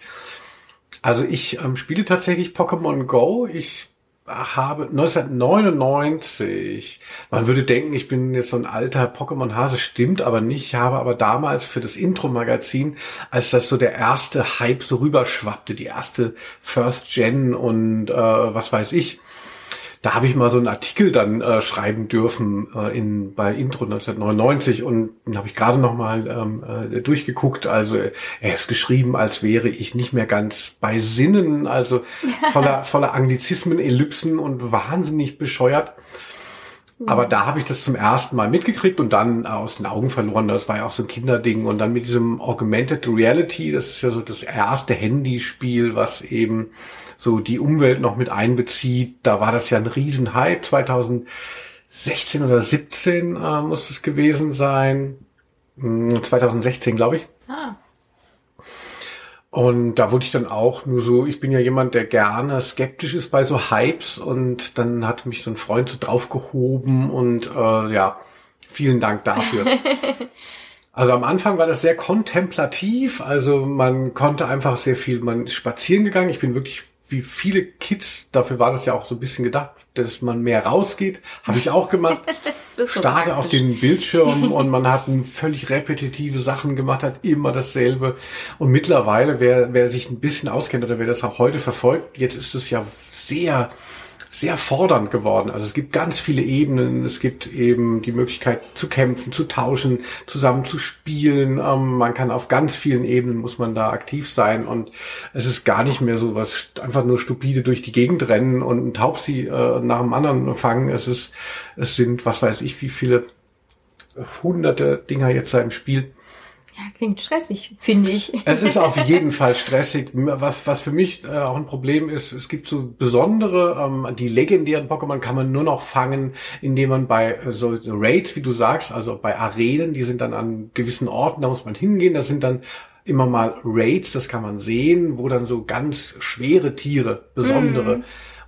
Also ich ähm, spiele tatsächlich Pokémon Go. Ich habe 1999, man würde denken, ich bin jetzt so ein alter Pokémon-Hase, stimmt aber nicht. Ich habe aber damals für das Intro-Magazin, als das so der erste Hype so rüberschwappte, die erste First Gen und äh, was weiß ich, da habe ich mal so einen Artikel dann äh, schreiben dürfen äh, in bei Intro 1999 und den habe ich gerade noch mal ähm, äh, durchgeguckt. Also er ist geschrieben, als wäre ich nicht mehr ganz bei Sinnen, also <laughs> voller voller Anglizismen, Ellipsen und wahnsinnig bescheuert. Aber da habe ich das zum ersten Mal mitgekriegt und dann aus den Augen verloren. Das war ja auch so ein Kinderding. Und dann mit diesem Augmented Reality, das ist ja so das erste Handyspiel, was eben so die Umwelt noch mit einbezieht. Da war das ja ein Riesenhype. 2016 oder 17 äh, muss es gewesen sein. Hm, 2016, glaube ich. Ah. Und da wurde ich dann auch nur so, ich bin ja jemand, der gerne skeptisch ist bei so Hypes und dann hat mich so ein Freund so draufgehoben und äh, ja, vielen Dank dafür. <laughs> Also am Anfang war das sehr kontemplativ, also man konnte einfach sehr viel, man ist spazieren gegangen. Ich bin wirklich wie viele Kids, dafür war das ja auch so ein bisschen gedacht, dass man mehr rausgeht, habe ich auch gemacht. <laughs> So starre auf praktisch. den Bildschirm und man hat völlig repetitive Sachen gemacht, hat immer dasselbe. Und mittlerweile, wer, wer sich ein bisschen auskennt oder wer das auch heute verfolgt, jetzt ist es ja sehr, sehr fordernd geworden. Also es gibt ganz viele Ebenen. Es gibt eben die Möglichkeit zu kämpfen, zu tauschen, zusammen zu spielen. Ähm, man kann auf ganz vielen Ebenen muss man da aktiv sein und es ist gar nicht mehr so was einfach nur stupide durch die Gegend rennen und ein Taubsi äh, nach dem anderen fangen. Es ist, es sind, was weiß ich, wie viele hunderte Dinger jetzt da im Spiel. Ja, klingt stressig, finde ich. Es ist auf <laughs> jeden Fall stressig. Was, was für mich äh, auch ein Problem ist, es gibt so besondere, ähm, die legendären Pokémon kann man nur noch fangen, indem man bei äh, so Raids, wie du sagst, also bei Arenen, die sind dann an gewissen Orten, da muss man hingehen, das sind dann immer mal Raids, das kann man sehen, wo dann so ganz schwere Tiere, besondere,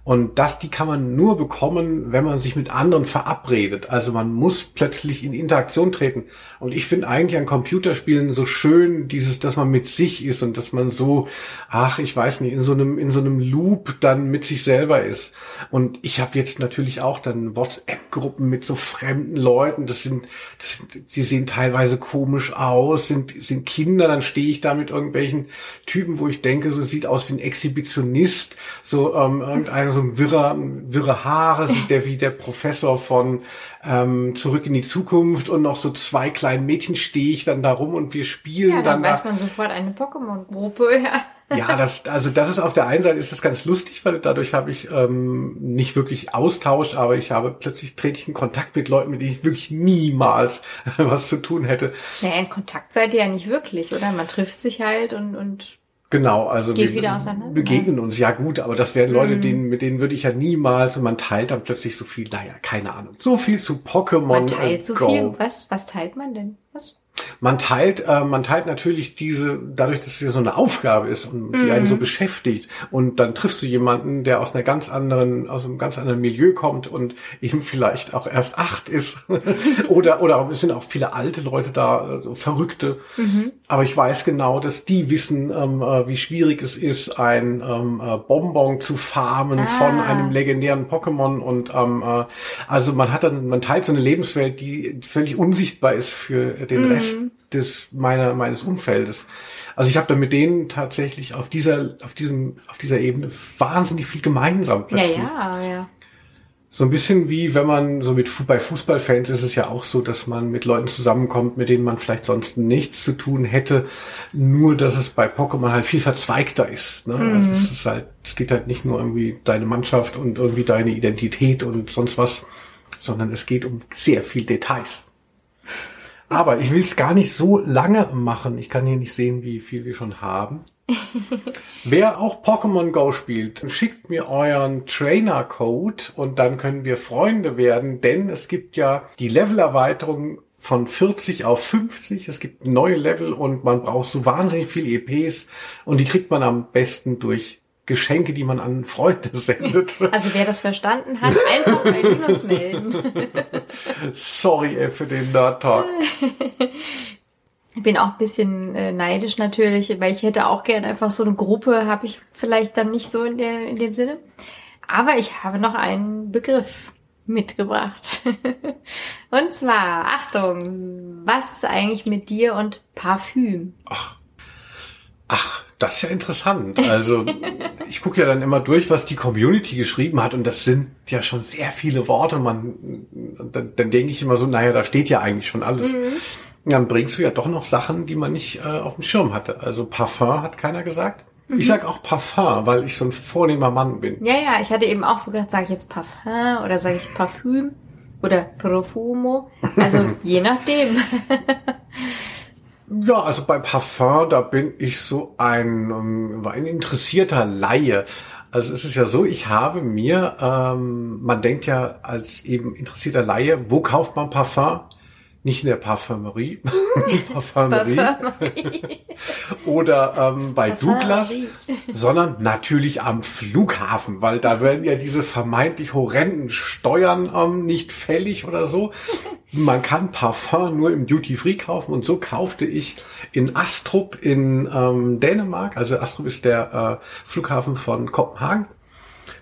und das, die kann man nur bekommen, wenn man sich mit anderen verabredet. Also man muss plötzlich in Interaktion treten. Und ich finde eigentlich an Computerspielen so schön, dieses, dass man mit sich ist und dass man so, ach, ich weiß nicht, in so einem, in so einem Loop dann mit sich selber ist. Und ich habe jetzt natürlich auch dann WhatsApp-Gruppen mit so fremden Leuten. Das sind, das sind, die sehen teilweise komisch aus, sind, sind Kinder. Dann stehe ich da mit irgendwelchen Typen, wo ich denke, so sieht aus wie ein Exhibitionist, so ähm, irgendeiner so ein wirrer, wirre Haare, sieht der wie der Professor von ähm, Zurück in die Zukunft und noch so zwei kleinen Mädchen stehe ich dann da rum und wir spielen Ja, dann dann weiß da. man sofort eine Pokémon-Gruppe, <laughs> ja. Ja, das, also das ist auf der einen Seite ist das ganz lustig, weil dadurch habe ich ähm, nicht wirklich Austausch, aber ich habe plötzlich trete ich in Kontakt mit Leuten, mit denen ich wirklich niemals <laughs> was zu tun hätte. Naja, in Kontakt seid ihr ja nicht wirklich, oder? Man trifft sich halt und, und Genau, also Geht wir auseinander? begegnen uns, ja gut, aber das wären Leute, denen, mit denen würde ich ja niemals und man teilt dann plötzlich so viel, naja, keine Ahnung. So viel zu Pokémon man teilt so Go. viel. Was, was teilt man denn? Was? Man teilt, äh, man teilt natürlich diese, dadurch, dass es ja so eine Aufgabe ist und die einen so beschäftigt. Und dann triffst du jemanden, der aus einer ganz anderen, aus einem ganz anderen Milieu kommt und eben vielleicht auch erst acht ist. <laughs> oder, oder es sind auch viele alte Leute da, äh, so Verrückte. Aber ich weiß genau, dass die wissen, ähm, äh, wie schwierig es ist, ein ähm, äh, Bonbon zu farmen von Ah. einem legendären Pokémon. Und ähm, äh, also man hat dann, man teilt so eine Lebenswelt, die völlig unsichtbar ist für den Rest des meiner meines Umfeldes. Also ich habe da mit denen tatsächlich auf dieser auf diesem auf dieser Ebene wahnsinnig viel gemeinsam plötzlich. Ja, ja, ja. So ein bisschen wie wenn man so mit bei Fußballfans ist es ja auch so, dass man mit Leuten zusammenkommt, mit denen man vielleicht sonst nichts zu tun hätte, nur dass es bei Pokémon halt viel verzweigter ist. Ne? Mhm. Also es ist halt, es geht halt nicht nur irgendwie deine Mannschaft und irgendwie deine Identität und sonst was, sondern es geht um sehr viel Details. Aber ich will es gar nicht so lange machen. Ich kann hier nicht sehen, wie viel wir schon haben. <laughs> Wer auch Pokémon Go spielt, schickt mir euren Trainer-Code und dann können wir Freunde werden, denn es gibt ja die Levelerweiterung von 40 auf 50. Es gibt neue Level und man braucht so wahnsinnig viele EPs und die kriegt man am besten durch Geschenke, die man an Freunde <laughs> sendet. Also wer das verstanden hat, einfach bei Linus melden. <laughs> Sorry ey, für den Nerd Talk. Ich bin auch ein bisschen äh, neidisch natürlich, weil ich hätte auch gern einfach so eine Gruppe, habe ich vielleicht dann nicht so in, der, in dem Sinne. Aber ich habe noch einen Begriff mitgebracht. <laughs> und zwar, Achtung, was ist eigentlich mit dir und Parfüm? Ach, ach das ist ja interessant. Also <laughs> ich gucke ja dann immer durch, was die Community geschrieben hat und das sind ja schon sehr viele Worte. Man, dann, dann denke ich immer so, naja, da steht ja eigentlich schon alles. Mhm dann bringst du ja doch noch Sachen, die man nicht äh, auf dem Schirm hatte. Also Parfum hat keiner gesagt. Mhm. Ich sag auch Parfum, weil ich so ein vornehmer Mann bin. Ja, ja, ich hatte eben auch so gedacht, sage ich jetzt Parfum oder sage ich Parfüm oder Profumo. Also <laughs> je nachdem. <laughs> ja, also bei Parfum, da bin ich so ein, um, ein interessierter Laie. Also es ist ja so, ich habe mir, ähm, man denkt ja als eben interessierter Laie, wo kauft man Parfum? Nicht in der <laughs> Parfümerie, Parfümerie. oder ähm, bei Douglas, sondern natürlich am Flughafen, weil da werden ja diese vermeintlich horrenden Steuern ähm, nicht fällig oder so. Man kann Parfum nur im Duty Free kaufen und so kaufte ich in Astrup in ähm, Dänemark, also Astrup ist der äh, Flughafen von Kopenhagen,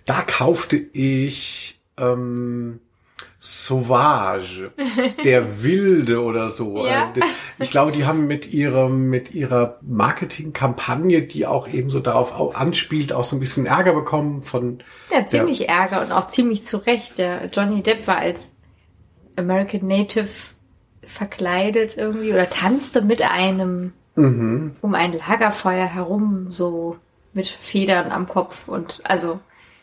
da kaufte ich ähm, Sauvage, <laughs> der Wilde oder so. Ja. Ich glaube, die haben mit ihrem, mit ihrer Marketingkampagne, die auch eben so darauf anspielt, auch so ein bisschen Ärger bekommen von. Ja, ziemlich der, Ärger und auch ziemlich zu Recht. Der Johnny Depp war als American Native verkleidet irgendwie oder tanzte mit einem mhm. um ein Lagerfeuer herum, so mit Federn am Kopf und also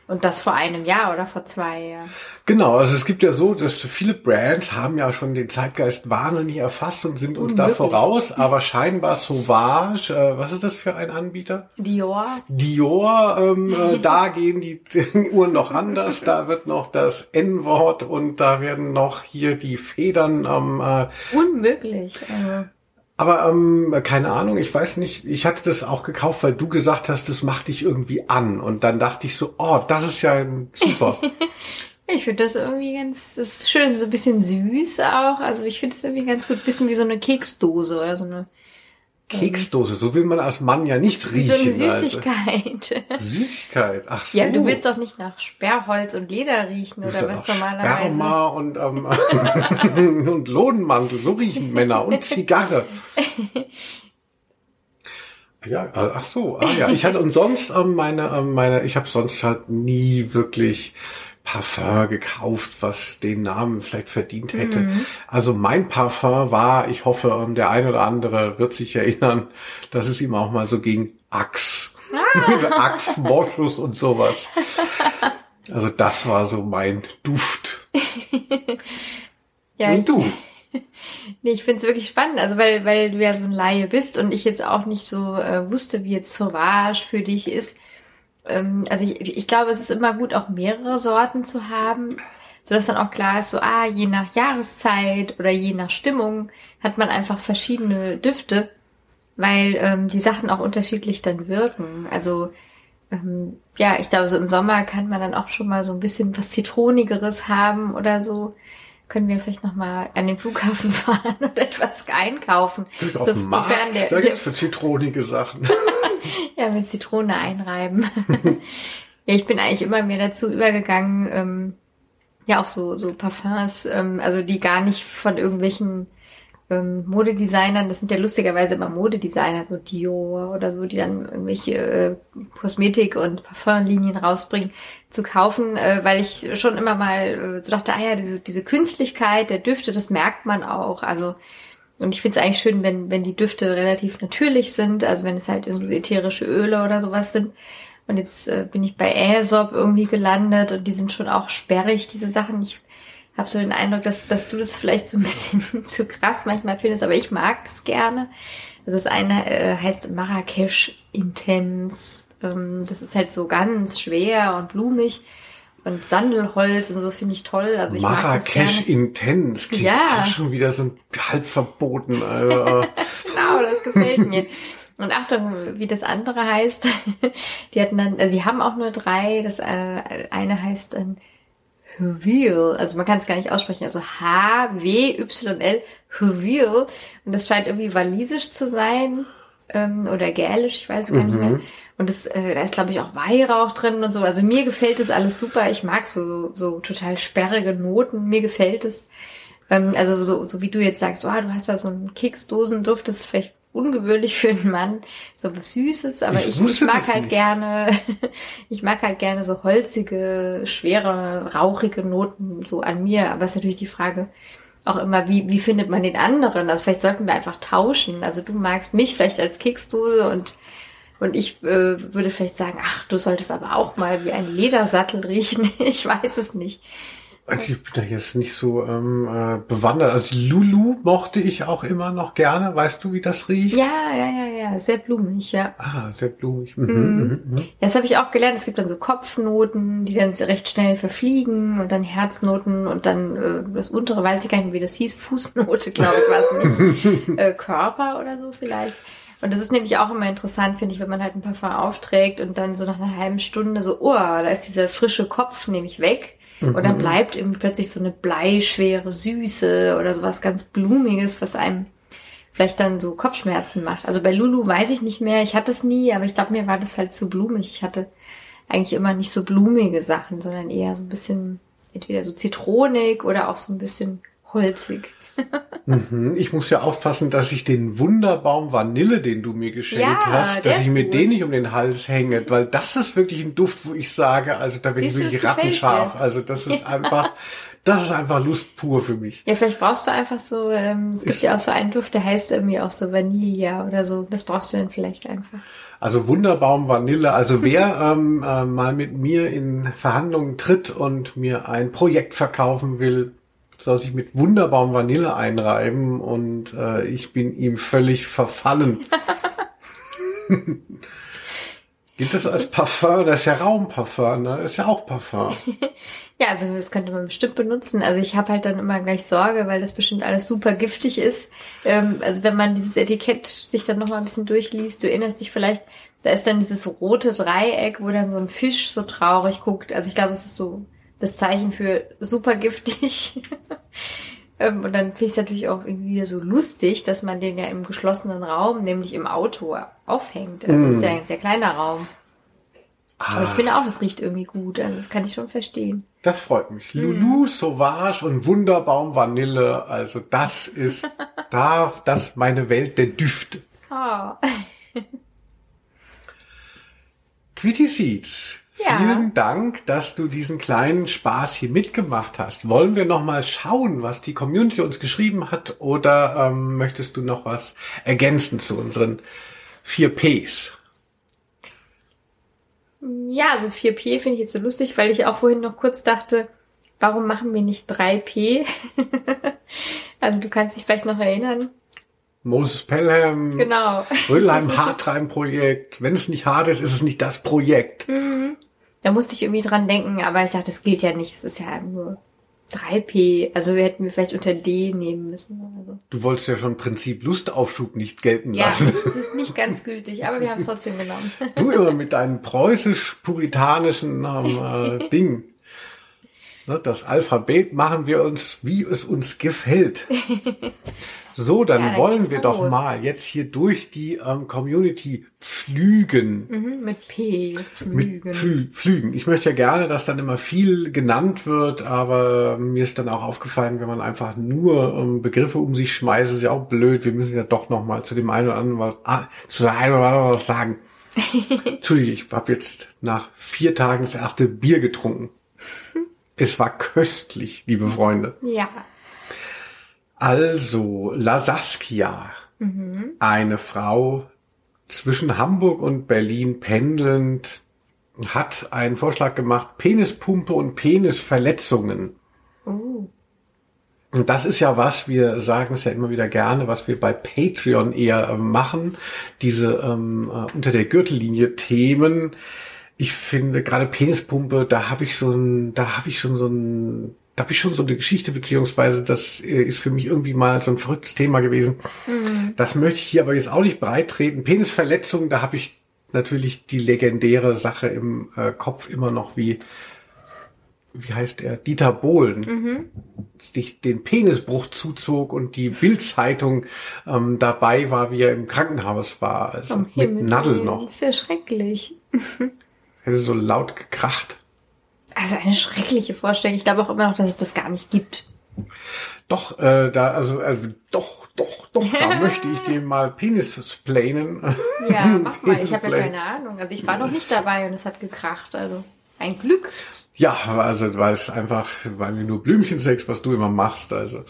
und das vor einem Jahr oder vor zwei Jahren. Genau, also es gibt ja so, dass viele Brands haben ja schon den Zeitgeist wahnsinnig erfasst und sind uns Unmöglich. da voraus, aber scheinbar Sauvage, äh, was ist das für ein Anbieter? Dior. Dior, ähm, <laughs> äh, da gehen die <laughs> Uhren noch anders, da wird noch das N-Wort und da werden noch hier die Federn am... Ähm, äh, Unmöglich. Aber ähm, keine Ahnung, ich weiß nicht, ich hatte das auch gekauft, weil du gesagt hast, das macht dich irgendwie an. Und dann dachte ich so, oh, das ist ja super. <laughs> ich finde das irgendwie ganz, das ist schön, so ein bisschen süß auch. Also ich finde es irgendwie ganz gut, bisschen wie so eine Keksdose oder so eine Keksdose, so will man als Mann ja nicht riechen. So eine Süßigkeit. Alter. Süßigkeit, <laughs> ach so. Ja, du willst doch nicht nach Sperrholz und Leder riechen oder was normalerweise. Sperma und, ähm, <laughs> und Lodenmantel, so riechen Männer und <laughs> Zigarre. Ja, äh, ach so, ah ja. Ich hatte und sonst ähm, meine, ähm, meine, ich habe sonst halt nie wirklich Parfum gekauft, was den Namen vielleicht verdient hätte. Mhm. Also mein Parfum war, ich hoffe, ähm, der ein oder andere wird sich erinnern, dass es ihm auch mal so ging, Axe. Ah. <laughs> Axe, Moschus und sowas. <laughs> Also das war so mein Duft. ja, und du? <laughs> Nee, ich find's wirklich spannend, also weil, weil du ja so ein Laie bist und ich jetzt auch nicht so äh, wusste, wie jetzt Sauvage für dich ist also ich, ich glaube, es ist immer gut, auch mehrere Sorten zu haben, so dass dann auch klar ist, so, ah, je nach Jahreszeit oder je nach Stimmung hat man einfach verschiedene Düfte, weil ähm, die Sachen auch unterschiedlich dann wirken. Also ähm, ja, ich glaube, so im Sommer kann man dann auch schon mal so ein bisschen was Zitronigeres haben oder so. Können wir vielleicht nochmal an den Flughafen <laughs> fahren und etwas einkaufen. Auf so, dem Markt, der, da gibt's für zitronige Sachen. <laughs> <laughs> ja, mit Zitrone einreiben. <laughs> ja, ich bin eigentlich immer mehr dazu übergegangen, ähm, ja auch so, so Parfums, ähm, also die gar nicht von irgendwelchen ähm, Modedesignern, das sind ja lustigerweise immer Modedesigner, so Dior oder so, die dann irgendwelche äh, Kosmetik- und Parfumlinien rausbringen, zu kaufen, äh, weil ich schon immer mal äh, so dachte, ah ja, diese, diese Künstlichkeit der Düfte, das merkt man auch. Also und ich finde es eigentlich schön, wenn, wenn die Düfte relativ natürlich sind, also wenn es halt irgendwie ätherische Öle oder sowas sind. Und jetzt äh, bin ich bei Aesop irgendwie gelandet und die sind schon auch sperrig, diese Sachen. Ich habe so den Eindruck, dass, dass du das vielleicht so ein <laughs> bisschen zu krass manchmal findest, aber ich mag das gerne. Das ist eine, äh, heißt Marrakesch Intense. Ähm, das ist halt so ganz schwer und blumig. Und Sandelholz und so finde ich toll. Also ich Marrakesch Intens klingt Ja. schon wieder so ein halb verboten. <laughs> Genau, das gefällt mir. Und Achtung, wie das andere heißt. <laughs> Die hatten dann, also sie haben auch nur drei. Das äh, eine heißt ein Huvil. Also man kann es gar nicht aussprechen. Also H-W-Y-L Huvil. Und das scheint irgendwie walisisch zu sein. Ähm, oder gälisch, ich weiß es gar nicht mehr. Und das, äh, da ist, glaube ich, auch Weihrauch drin und so. Also mir gefällt das alles super. Ich mag so, so total sperrige Noten. Mir gefällt es. Ähm, also so, so wie du jetzt sagst, oh, du hast da so einen Keksdosenduft, das ist vielleicht ungewöhnlich für einen Mann, so was Süßes, aber Ich ich, ich, mag halt nicht. gerne, <laughs> ich mag halt gerne so holzige, schwere, rauchige Noten so an mir. Aber es ist natürlich die Frage auch immer, wie, wie findet man den anderen? Also vielleicht sollten wir einfach tauschen. Also du magst mich vielleicht als Keksdose und und ich äh, würde vielleicht sagen, ach, du solltest aber auch mal wie ein Ledersattel riechen. <laughs> Ich weiß es nicht. ich bin da jetzt nicht so ähm, äh, bewandert. Also Lulu mochte ich auch immer noch gerne. Weißt du, wie das riecht? Ja, ja, ja, ja, sehr blumig, ja. Ah, sehr blumig. Mhm, mhm. Mhm. Ja, Das habe ich auch gelernt. Es gibt dann so Kopfnoten, die dann recht schnell verfliegen und dann Herznoten und dann äh, das untere weiß ich gar nicht, mehr, wie das hieß, <laughs> Fußnote, glaube ich, war es nicht. <laughs> äh, Körper oder so vielleicht. Und das ist nämlich auch immer interessant, finde ich, wenn man halt ein Parfum aufträgt und dann so nach einer halben Stunde so, oh, da ist dieser frische Kopf nämlich weg. Und dann bleibt irgendwie plötzlich so eine bleischwere Süße oder sowas ganz Blumiges, was einem vielleicht dann so Kopfschmerzen macht. Also bei Lulu weiß ich nicht mehr, ich hatte es nie, aber ich glaube, mir war das halt zu blumig. Ich hatte eigentlich immer nicht so blumige Sachen, sondern eher so ein bisschen entweder so zitronig oder auch so ein bisschen holzig. Mhm. Ich muss ja aufpassen, dass ich den Wunderbaum Vanille, den du mir geschenkt Ja, hast, dass ich ist mir gut. den nicht um den Hals hänge, weil das ist wirklich ein Duft, wo ich sage, also da bin ich Siehst du, wirklich rattenscharf. Also das ist einfach, das ist einfach Lust pur für mich. Ja, vielleicht brauchst du einfach so, ähm, es gibt ja auch so einen Duft, der heißt irgendwie auch so Vanilla oder so. Das brauchst du dann vielleicht einfach. Also Wunderbaum Vanille. Also wer <laughs> ähm, äh, mal mit mir in Verhandlungen tritt und mir ein Projekt verkaufen will, soll sich mit Wunderbaum Vanille einreiben und äh, ich bin ihm völlig verfallen. <laughs> Gilt das als Parfum? Das ist ja Raumparfum, ne? Das ist ja auch Parfum. <laughs> Ja, also das könnte man bestimmt benutzen. Also ich habe halt dann immer gleich Sorge, weil das bestimmt alles super giftig ist. Ähm, also wenn man dieses Etikett sich dann nochmal ein bisschen durchliest, du erinnerst dich vielleicht, da ist dann dieses rote Dreieck, wo dann so ein Fisch so traurig guckt. Also ich glaube, es ist so das Zeichen für super giftig. <laughs> Ähm, Und dann finde ich es natürlich auch irgendwie wieder so lustig, dass man den ja im geschlossenen Raum, nämlich im Auto, aufhängt. Also das ist ja ein sehr kleiner Raum. Aber ich Ah, finde auch, das riecht irgendwie gut. Also das kann ich schon verstehen. das freut mich. Lulu, Sauvage und Wunderbaum Vanille. Also das ist <laughs> da, das ist meine Welt der Düfte. Ah. <laughs> Quitty Seeds. Ja. Vielen Dank, dass du diesen kleinen Spaß hier mitgemacht hast. Wollen wir noch mal schauen, was die Community uns geschrieben hat, oder ähm, möchtest du noch was ergänzen zu unseren vier Ps? Ja, also 4P finde ich jetzt so lustig, weil ich auch vorhin noch kurz dachte, warum machen wir nicht 3P? <laughs> also du kannst dich vielleicht noch erinnern. Moses Pelham, Genau. Rödelheim <laughs> Hartreim Projekt. Wenn es nicht hart ist, ist es nicht das Projekt. Da musste ich irgendwie dran denken, aber ich dachte, das gilt ja nicht. Es ist ja nur 3P. Also wir hätten wir vielleicht unter D nehmen müssen oder so. Du wolltest ja schon Prinzip Lustaufschub nicht gelten Ja, lassen. es ist nicht ganz gültig, aber wir haben es trotzdem genommen. <laughs> Du immer mit deinem preußisch-puritanischen ähm, äh, <laughs> Ding. Ne, das Alphabet machen wir uns, wie es uns gefällt. <laughs> So, dann Ja, dann wollen wir doch los. mal jetzt hier durch die ähm, Community pflügen. Mhm, mit P. Mit Flügen. Pflü Pflügen. Ich möchte ja gerne, dass dann immer viel genannt wird, aber mir ist dann auch aufgefallen, wenn man einfach nur ähm, Begriffe um sich schmeißt, ist ja auch blöd. Wir müssen ja doch noch mal zu dem einen oder anderen was, ah, zu der einen oder anderen was sagen. <laughs> Entschuldige, ich habe jetzt nach vier Tagen das erste Bier getrunken. <laughs> Es war köstlich, liebe Freunde. Ja. Also, La Saskia, eine Frau zwischen Hamburg und Berlin pendelnd, hat einen Vorschlag gemacht, Penispumpe und Penisverletzungen. Oh. Und das ist ja was, wir sagen es ja immer wieder gerne, was wir bei Patreon eher äh, machen, diese ähm, äh, unter der Gürtellinie Themen. Ich finde gerade Penispumpe, da habe ich so ein, da habe ich schon so ein, da habe ich schon so eine Geschichte, beziehungsweise das äh, ist für mich irgendwie mal so ein verrücktes Thema gewesen. Das möchte ich hier aber jetzt auch nicht breit treten. Penisverletzungen, da habe ich natürlich die legendäre Sache im äh, Kopf immer noch wie, wie heißt er, Dieter Bohlen, sich den Penisbruch zuzog und die Bildzeitung ähm, dabei war, wie er im Krankenhaus war, also mit Nadel noch. Das ist ja schrecklich. <laughs> Hätte so laut gekracht. Also eine schreckliche Vorstellung. Ich glaube auch immer noch, dass es das gar nicht gibt. Doch, äh, da, also, äh, doch, doch, doch, da <laughs> möchte ich dir mal Penis splainen. Ja, <laughs> mach mal. Ich habe ja keine Ahnung. Also ich war noch nicht dabei und es hat gekracht. Also ein Glück. Ja, also weil es einfach, weil wir nur Blümchensex, was du immer machst, also.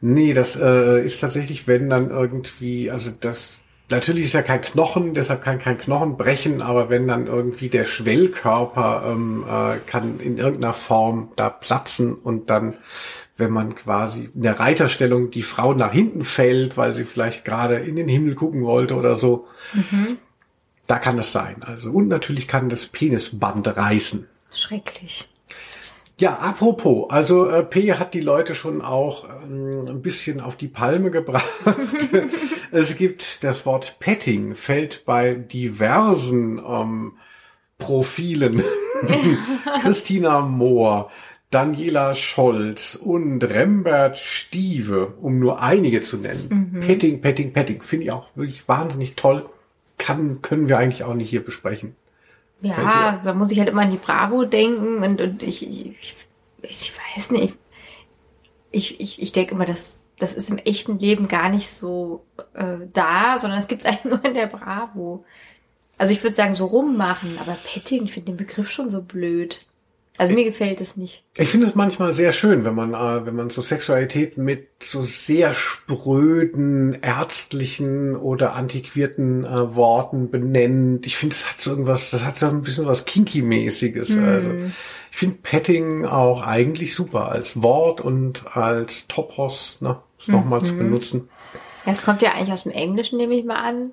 Nee, das äh, ist tatsächlich, wenn dann irgendwie, also das, natürlich ist ja kein Knochen, deshalb kann kein Knochen brechen, aber wenn dann irgendwie der Schwellkörper ähm, äh, kann in irgendeiner Form da platzen und dann, wenn man quasi in der Reiterstellung die Frau nach hinten fällt, weil sie vielleicht gerade in den Himmel gucken wollte oder so, da kann es sein. Also und natürlich kann das Penisband reißen. Schrecklich. Ja, apropos, also äh, P hat die Leute schon auch ähm, ein bisschen auf die Palme gebracht. <laughs> es gibt das Wort Petting, fällt bei diversen ähm, Profilen. <laughs> Christina Mohr, Daniela Scholz und Rembert Stieve, um nur einige zu nennen. Petting, Petting, Petting, finde ich auch wirklich wahnsinnig toll. Kann, können wir eigentlich auch nicht hier besprechen. Ja, da muss ich halt immer an die Bravo denken und, und ich, ich, ich weiß nicht. Ich, ich, ich denke immer, das, das ist im echten Leben gar nicht so äh, da, sondern es gibt es <laughs> eigentlich nur in der Bravo. Also ich würde sagen, so rummachen, aber Petting, ich finde den Begriff schon so blöd. Also mir gefällt es nicht. Ich finde es manchmal sehr schön, wenn man, äh, wenn man so Sexualität mit so sehr spröden, ärztlichen oder antiquierten äh, Worten benennt. Ich finde, es hat so irgendwas, das hat so ein bisschen was Kinky-mäßiges. Also ich finde Petting auch eigentlich super als Wort und als Topos, ne, es nochmal zu benutzen. Ja, es kommt ja eigentlich aus dem Englischen, nehme ich mal an.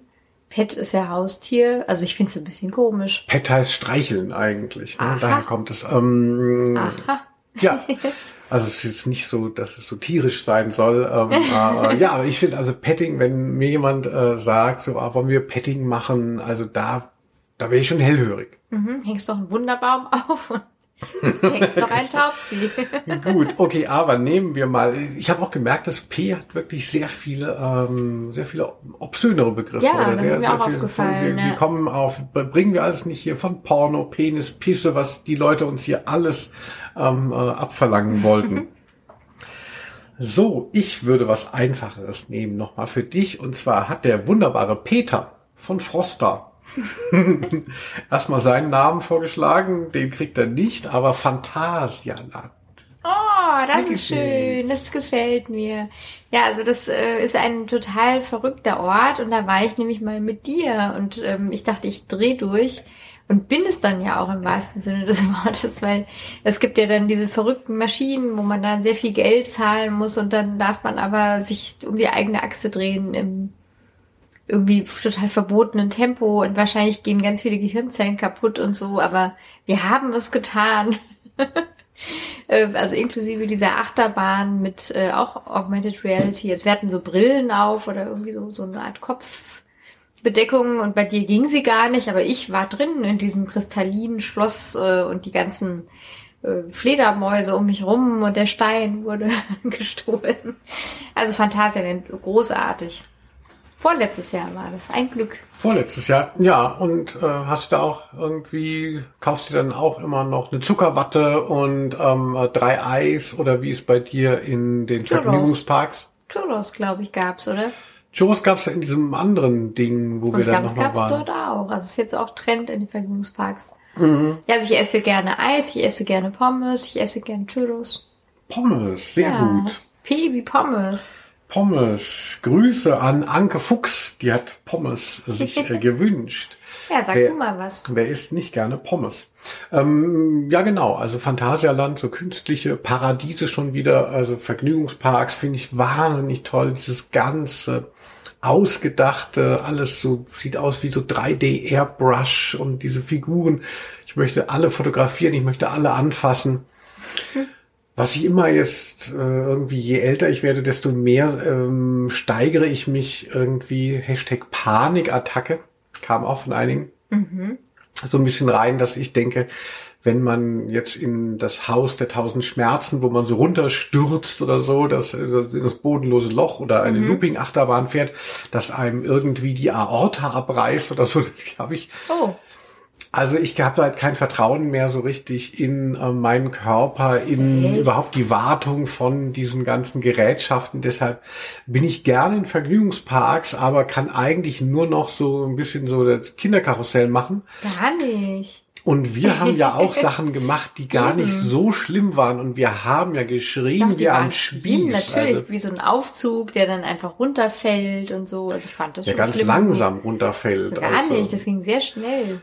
Pet ist ja Haustier. Also ich finde es ein bisschen komisch. Pet heißt streicheln eigentlich. Ne? Aha. Daher kommt es. Ähm, Aha. Ja, <laughs> also es ist jetzt nicht so, dass es so tierisch sein soll. Ähm, aber, ja, aber ich finde also Petting, wenn mir jemand äh, sagt, so ah, wollen wir Petting machen, also da, da wäre ich schon hellhörig. Mhm, hängst doch einen Wunderbaum auf hängst doch ein Taubsi. <laughs> Gut, okay, aber nehmen wir mal. Ich habe auch gemerkt, dass P hat wirklich sehr viele, ähm, sehr viele obszönere Begriffe. Ja, das sehr, ist mir auch viele- aufgefallen, Wir, ja. kommen auf, bringen wir alles nicht hier von Porno, Penis, Pisse, was die Leute uns hier alles ähm, äh, abverlangen wollten. <laughs> So, ich würde was Einfacheres nehmen nochmal für dich. Und zwar hat der wunderbare Peter von Froster <laughs> erstmal seinen Namen vorgeschlagen. Den kriegt er nicht, aber Phantasialand. Oh, das Wirklich ist schön. Das gefällt mir. Ja, also das äh, ist ein total verrückter Ort und da war ich nämlich mal mit dir und ähm, ich dachte, ich drehe durch und bin es dann ja auch im wahrsten Sinne des <laughs> Wortes, weil es gibt ja dann diese verrückten Maschinen, wo man dann sehr viel Geld zahlen muss und dann darf man aber sich um die eigene Achse drehen im irgendwie total verbotenen Tempo und wahrscheinlich gehen ganz viele Gehirnzellen kaputt und so, aber wir haben es getan. <laughs> Äh, also inklusive dieser Achterbahn mit äh, auch Augmented Reality. Jetzt hatten so Brillen auf oder irgendwie so, so eine Art Kopfbedeckung und bei dir ging sie gar nicht, aber ich war drin in diesem kristallinen Schloss äh, und die ganzen äh, Fledermäuse um mich rum und der Stein wurde <laughs> gestohlen. Also Phantasialand, großartig. Vorletztes Jahr war das, ein Glück. Vorletztes Jahr, ja. Und äh, hast du da auch irgendwie, kaufst du dann auch immer noch eine Zuckerwatte und ähm, drei Eis oder wie ist bei dir in den Churros. Vergnügungsparks? Churros, glaube ich, gab's, oder? Churros gab's ja in diesem anderen Ding, wo Und wir ich glaube, dann es gab's waren. dort auch. Also es ist jetzt auch Trend in den Vergnügungsparks. Mhm. Ja, also ich esse gerne Eis, ich esse gerne Pommes, ich esse gerne Churros. Pommes, sehr ja. gut. P wie Pommes. Pommes. Grüße an Anke Fuchs, die hat Pommes sich äh, <laughs> gewünscht. Ja, sag Wer- du mal was. Wer isst nicht gerne Pommes? Ähm, ja, genau. Also Phantasialand, so künstliche Paradiese schon wieder. Also Vergnügungsparks finde ich wahnsinnig toll. Dieses ganze ausgedachte, alles so sieht aus wie so 3D Airbrush und diese Figuren. Ich möchte alle fotografieren, ich möchte alle anfassen. <laughs> Was ich immer jetzt äh, irgendwie, je älter ich werde, desto mehr ähm, steigere ich mich irgendwie. Hashtag Panikattacke kam auch von einigen. So ein bisschen rein, dass ich denke, wenn man jetzt in das Haus der tausend Schmerzen, wo man so runterstürzt oder so, das, das, das bodenlose Loch oder eine Looping-Achterbahn fährt, dass einem irgendwie die Aorta abreißt oder so, <laughs> habe ich. Oh, also ich habe halt kein Vertrauen mehr so richtig in äh, meinen Körper, in Echt? überhaupt die Wartung von diesen ganzen Gerätschaften. Deshalb bin ich gerne in Vergnügungsparks, aber kann eigentlich nur noch so ein bisschen so das Kinderkarussell machen. gar nicht. Und wir haben ja auch <laughs> Sachen gemacht, die gar nicht so schlimm waren. Und wir haben ja geschrien Doch, wie am Spieß. natürlich, Also, wie so ein Aufzug, der dann einfach runterfällt und so. Also ich fand das der schon ganz schlimm. langsam runterfällt. Gar also. nicht, das ging sehr schnell.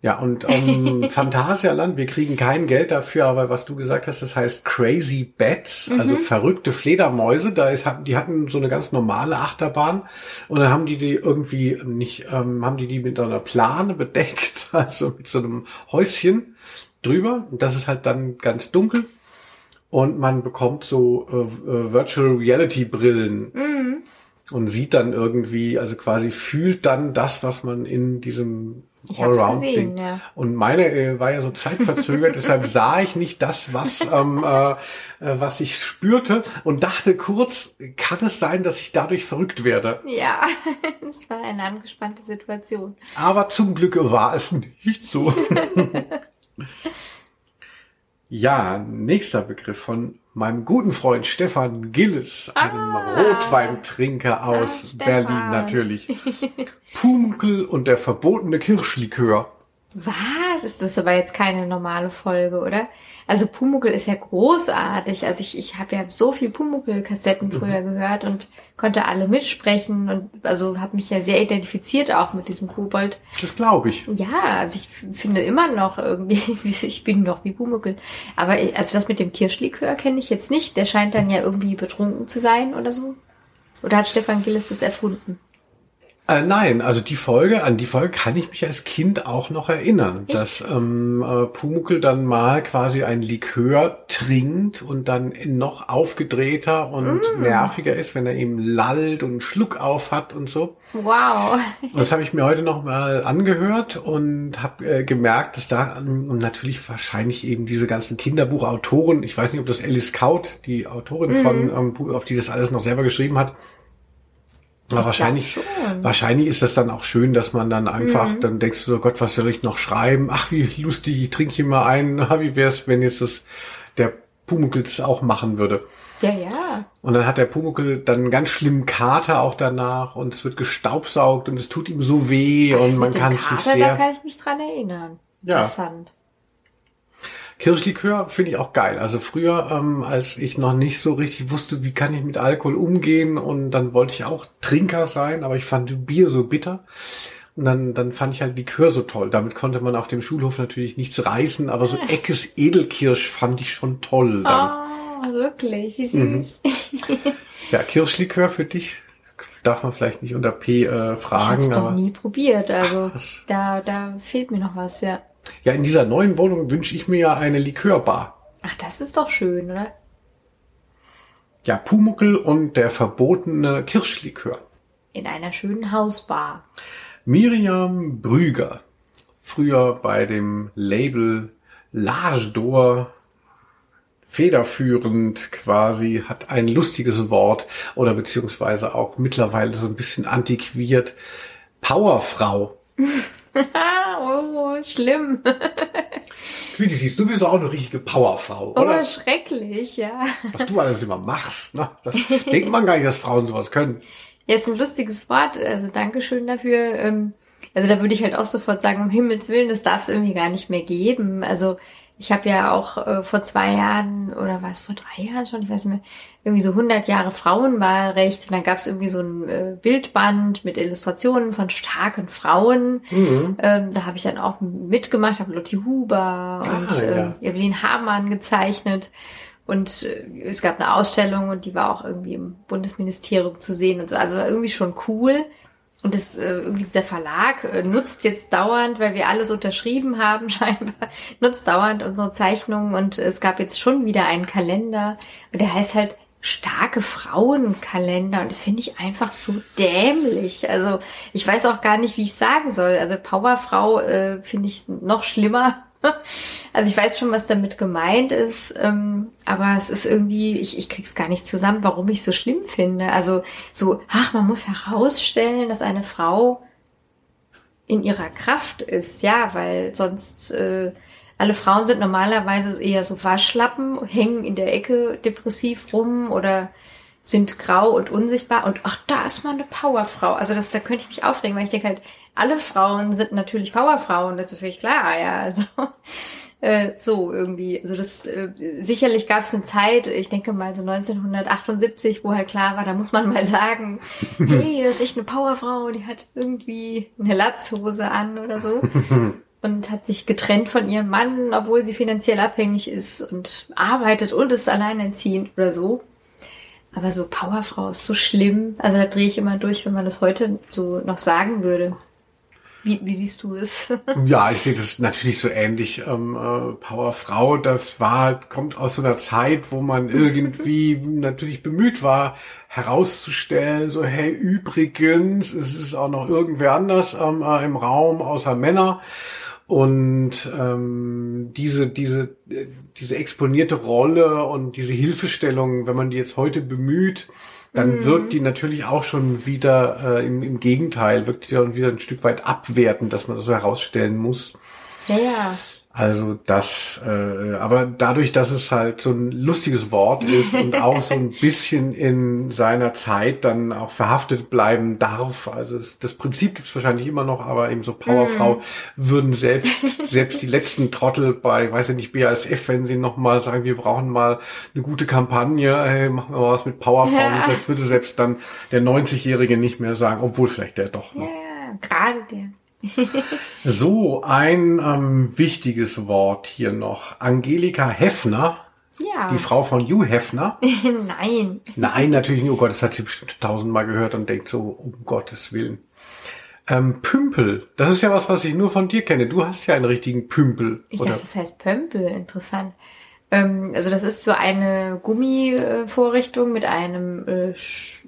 Ja, und ähm, <laughs> Phantasialand, wir kriegen kein Geld dafür, aber was du gesagt hast, das heißt Crazy Bats, also verrückte Fledermäuse. Da ist, die hatten so eine ganz normale Achterbahn und dann haben die die irgendwie nicht, ähm, haben die die mit einer Plane bedeckt, <laughs> also mit so einem Häuschen drüber. Und das ist halt dann ganz dunkel und man bekommt so äh, äh, Virtual Reality Brillen und sieht dann irgendwie, also quasi fühlt dann das, was man in diesem Ich hab's gesehen, ja. Und meine äh, war ja so zeitverzögert, <laughs> deshalb sah ich nicht das, was ähm, äh, äh, was ich spürte und dachte kurz, kann es sein, dass ich dadurch verrückt werde? Ja, <laughs> es war eine angespannte Situation. Aber zum Glück war es nicht so. <laughs> ja, nächster Begriff von meinem guten Freund Stefan Gilles, einem Ah. Rotweintrinker aus Ah, Stefan. Berlin natürlich. Pumuckl und der verbotene Kirschlikör. Was? Ist das aber jetzt keine normale Folge, oder? Also Pumuckl ist ja großartig. Also ich, ich habe ja so viel Pumuckl-Kassetten früher gehört und konnte alle mitsprechen und also habe mich ja sehr identifiziert auch mit diesem Kobold. Das glaube ich. Ja, also ich finde immer noch irgendwie, <laughs> ich bin noch wie Pumuckl. Aber ich- also das mit dem Kirschlikör kenne ich jetzt nicht. Der scheint dann ja irgendwie betrunken zu sein oder so. Oder hat Stefan Gillis das erfunden? Äh, nein, also die Folge, an die Folge kann ich mich als Kind auch noch erinnern, dass ähm, äh, Pumuckl dann mal quasi ein Likör trinkt und dann noch aufgedrehter und nerviger ist, wenn er eben lallt und einen Schluck auf hat und so. Wow. Und das habe ich mir heute noch mal angehört und habe äh, gemerkt, dass da ähm, natürlich wahrscheinlich eben diese ganzen Kinderbuchautoren, ich weiß nicht, ob das Alice Kaut, die Autorin von, ähm, Pu- ob die das alles noch selber geschrieben hat. Aber wahrscheinlich, wahrscheinlich ist das dann auch schön, dass man dann einfach, Mhm. dann denkst du so, Gott, was soll ich noch schreiben? Ach, wie lustig, ich trinke hier mal einen. <laughs> Wie wär's, wenn jetzt das, der Pumuckl das auch machen würde? Ja, ja. Und dann hat der Pumuckl dann einen ganz schlimmen Kater auch danach und es wird gestaubsaugt und es tut ihm so weh Das und man kann Kater, da sehr... kann ich mich dran erinnern. Ja. Interessant. Kirschlikör finde ich auch geil. Also früher, ähm, als ich noch nicht so richtig wusste, wie kann ich mit Alkohol umgehen und dann wollte ich auch Trinker sein, aber ich fand Bier so bitter. Und dann, dann fand ich halt Likör so toll. Damit konnte man auf dem Schulhof natürlich nichts reißen, aber so Eckes Edelkirsch fand ich schon toll dann. Oh, wirklich, wie Mhm. süß. <laughs> Ja, Kirschlikör für dich darf man vielleicht nicht unter P äh, Ich habe fragen, es noch nie probiert, also was? da, da fehlt mir noch was, ja. Ja, in dieser neuen Wohnung wünsche ich mir ja eine Likörbar. Ach, das ist doch schön, oder? Ja, Pumuckl und der verbotene Kirschlikör. In einer schönen Hausbar. Miriam Brüger, früher bei dem Label L'Age d'Or federführend quasi, hat ein lustiges Wort oder beziehungsweise auch mittlerweile so ein bisschen antiquiert. Powerfrau. <laughs> <laughs> oh, schlimm. Wie du siehst, du bist auch eine richtige Powerfrau, oder? Oh, schrecklich, ja. Was du alles immer machst, ne? Das denkt man gar nicht, dass Frauen sowas können. Ja, ist ein lustiges Wort, also Dankeschön dafür. Ähm, also da würde ich halt auch sofort sagen, um Himmels Willen, das darf es irgendwie gar nicht mehr geben. Also ich habe ja auch äh, vor zwei Jahren oder war es vor drei Jahren schon, ich weiß nicht mehr, irgendwie so 100 Jahre Frauenwahlrecht und dann gab es irgendwie so ein äh, Bildband mit Illustrationen von starken Frauen. Mhm. Ähm, da habe ich dann auch mitgemacht, habe Lotti Huber und ah, ja. äh, Evelyn Hamann gezeichnet. Und äh, es gab eine Ausstellung und die war auch irgendwie im Bundesministerium zu sehen und so. Also irgendwie schon cool. Und das, äh, irgendwie dieser Verlag äh, nutzt jetzt dauernd, weil wir alles unterschrieben haben, <laughs> scheinbar, nutzt dauernd unsere Zeichnungen und es gab jetzt schon wieder einen Kalender und der heißt halt starke Frauenkalender und das finde ich einfach so dämlich. Also ich weiß auch gar nicht, wie ich sagen soll. Also Powerfrau äh, finde ich noch schlimmer <laughs> Also ich weiß schon, was damit gemeint ist, ähm, aber es ist irgendwie, ich, ich krieg's gar nicht zusammen, warum ich so schlimm finde. Also so, ach, man muss herausstellen, dass eine Frau in ihrer Kraft ist, ja, weil sonst äh, alle Frauen sind normalerweise eher so Waschlappen, hängen in der Ecke depressiv rum oder sind grau und unsichtbar und ach, da ist mal eine Powerfrau. Also das, da könnte ich mich aufregen, weil ich denke halt, alle Frauen sind natürlich Powerfrauen, das ist völlig klar, ja. Also <laughs> äh, so irgendwie. Also das äh, sicherlich gab es eine Zeit, ich denke mal so 1978, wo halt klar war, da muss man mal sagen, <laughs> hey, das ist echt eine Powerfrau, die hat irgendwie eine Latzhose an oder so. <laughs> und hat sich getrennt von ihrem Mann, obwohl sie finanziell abhängig ist und arbeitet und ist alleinerziehend oder so. Aber so Powerfrau ist so schlimm. Also da drehe ich immer durch, wenn man das heute so noch sagen würde. Wie, wie siehst du es? <laughs> ja, ich sehe das natürlich so ähnlich. Ähm, äh, Powerfrau, das war, kommt aus so einer Zeit, wo man irgendwie <laughs> natürlich bemüht war, herauszustellen, so, hey, übrigens, es ist auch noch irgendwer anders ähm, äh, im Raum außer Männer. Und ähm, diese, diese, diese exponierte Rolle und diese Hilfestellung, wenn man die jetzt heute bemüht, dann mhm. wirkt die natürlich auch schon wieder äh, im, im Gegenteil, wirkt die dann wieder ein Stück weit abwertend, dass man das so herausstellen muss. Ja, ja. Also das, äh, aber dadurch, dass es halt so ein lustiges Wort ist und <laughs> auch so ein bisschen in seiner Zeit dann auch verhaftet bleiben darf, also es, das Prinzip gibt es wahrscheinlich immer noch, aber eben so Powerfrau mm. würden selbst selbst die letzten Trottel bei, weiß ich nicht, BASF, wenn sie nochmal sagen, wir brauchen mal eine gute Kampagne, hey, machen wir mal was mit Powerfrau, ja. das würde selbst dann der 90-Jährige nicht mehr sagen, obwohl vielleicht der doch noch. Ja, gerade der so, ein ähm, wichtiges Wort hier noch. Angelika Heffner. Ja. Die Frau von Hugh Hefner. <laughs> Nein. Nein, natürlich nicht. Oh Gott, das hat sie bestimmt tausendmal gehört und denkt so, um Gottes Willen. Ähm, Pümpel. Das ist ja was, was ich nur von dir kenne. Du hast ja einen richtigen Pümpel. Ich oder? dachte, das heißt Pömpel. Interessant. Ähm, also das ist so eine Gummivorrichtung mit einem äh,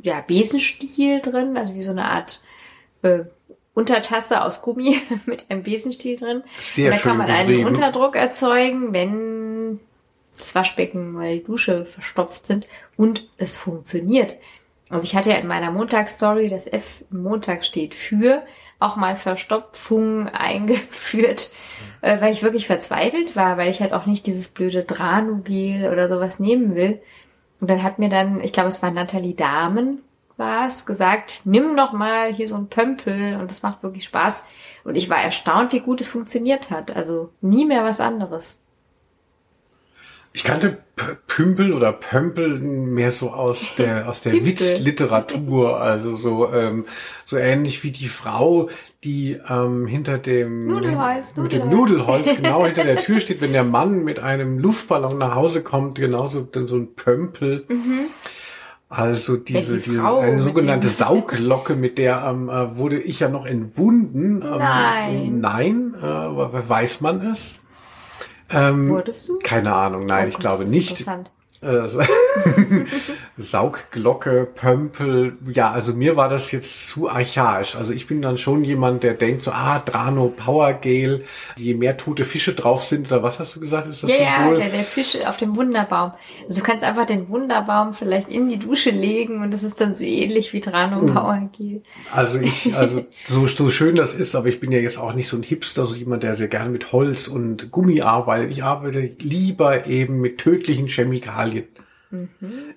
ja, Besenstiel drin, also wie so eine Art äh, Untertasse aus Gummi <laughs> mit einem Besenstiel drin. Sehr und da kann man einen Unterdruck erzeugen, wenn das Waschbecken oder die Dusche verstopft sind und es funktioniert. Also ich hatte ja in meiner Montagsstory, das F im Montag steht für, auch mal Verstopfung <laughs> eingeführt, äh, weil ich wirklich verzweifelt war, weil ich halt auch nicht dieses blöde Dranugel oder sowas nehmen will. Und dann hat mir dann, ich glaube, es war Nathalie Dahmen, was gesagt, nimm doch mal hier so ein Pömpel und das macht wirklich Spaß. Und ich war erstaunt, wie gut es funktioniert hat. Also nie mehr was anderes. Ich kannte P Pümpel oder Pömpel mehr so aus <laughs> der aus der Witzliteratur, also so ähm, so ähnlich wie die Frau, die ähm, hinter dem Nudelholz, mit dem Nudelholz genau hinter der Tür <laughs> steht, wenn der Mann mit einem Luftballon nach Hause kommt, genauso dann so ein Pömpel. Mhm. Also diese, die diese eine sogenannte Sauglocke, mit der ähm, äh, wurde ich ja noch entbunden. Ähm, nein. Nein, äh, weiß man es? Ähm, Wurdest du? Keine Ahnung, nein, oh, ich glaube nicht. Interessant. <laughs> <laughs> Saugglocke, Pömpel, ja, also mir war das jetzt zu archaisch. Also ich bin dann schon jemand, der denkt so, ah, Drano Power Gel, je mehr tote Fische drauf sind, oder was hast du gesagt, ist das Ja, Symbol? ja, der, der Fisch auf dem Wunderbaum. Also du kannst einfach den Wunderbaum vielleicht in die Dusche legen und das ist dann so ähnlich wie Drano Mhm. Power Gel. Also ich, also <laughs> so, so schön das ist, aber ich bin ja jetzt auch nicht so ein Hipster, so jemand, der sehr gerne mit Holz und Gummi arbeitet. Ich arbeite lieber eben mit tödlichen Chemikalien.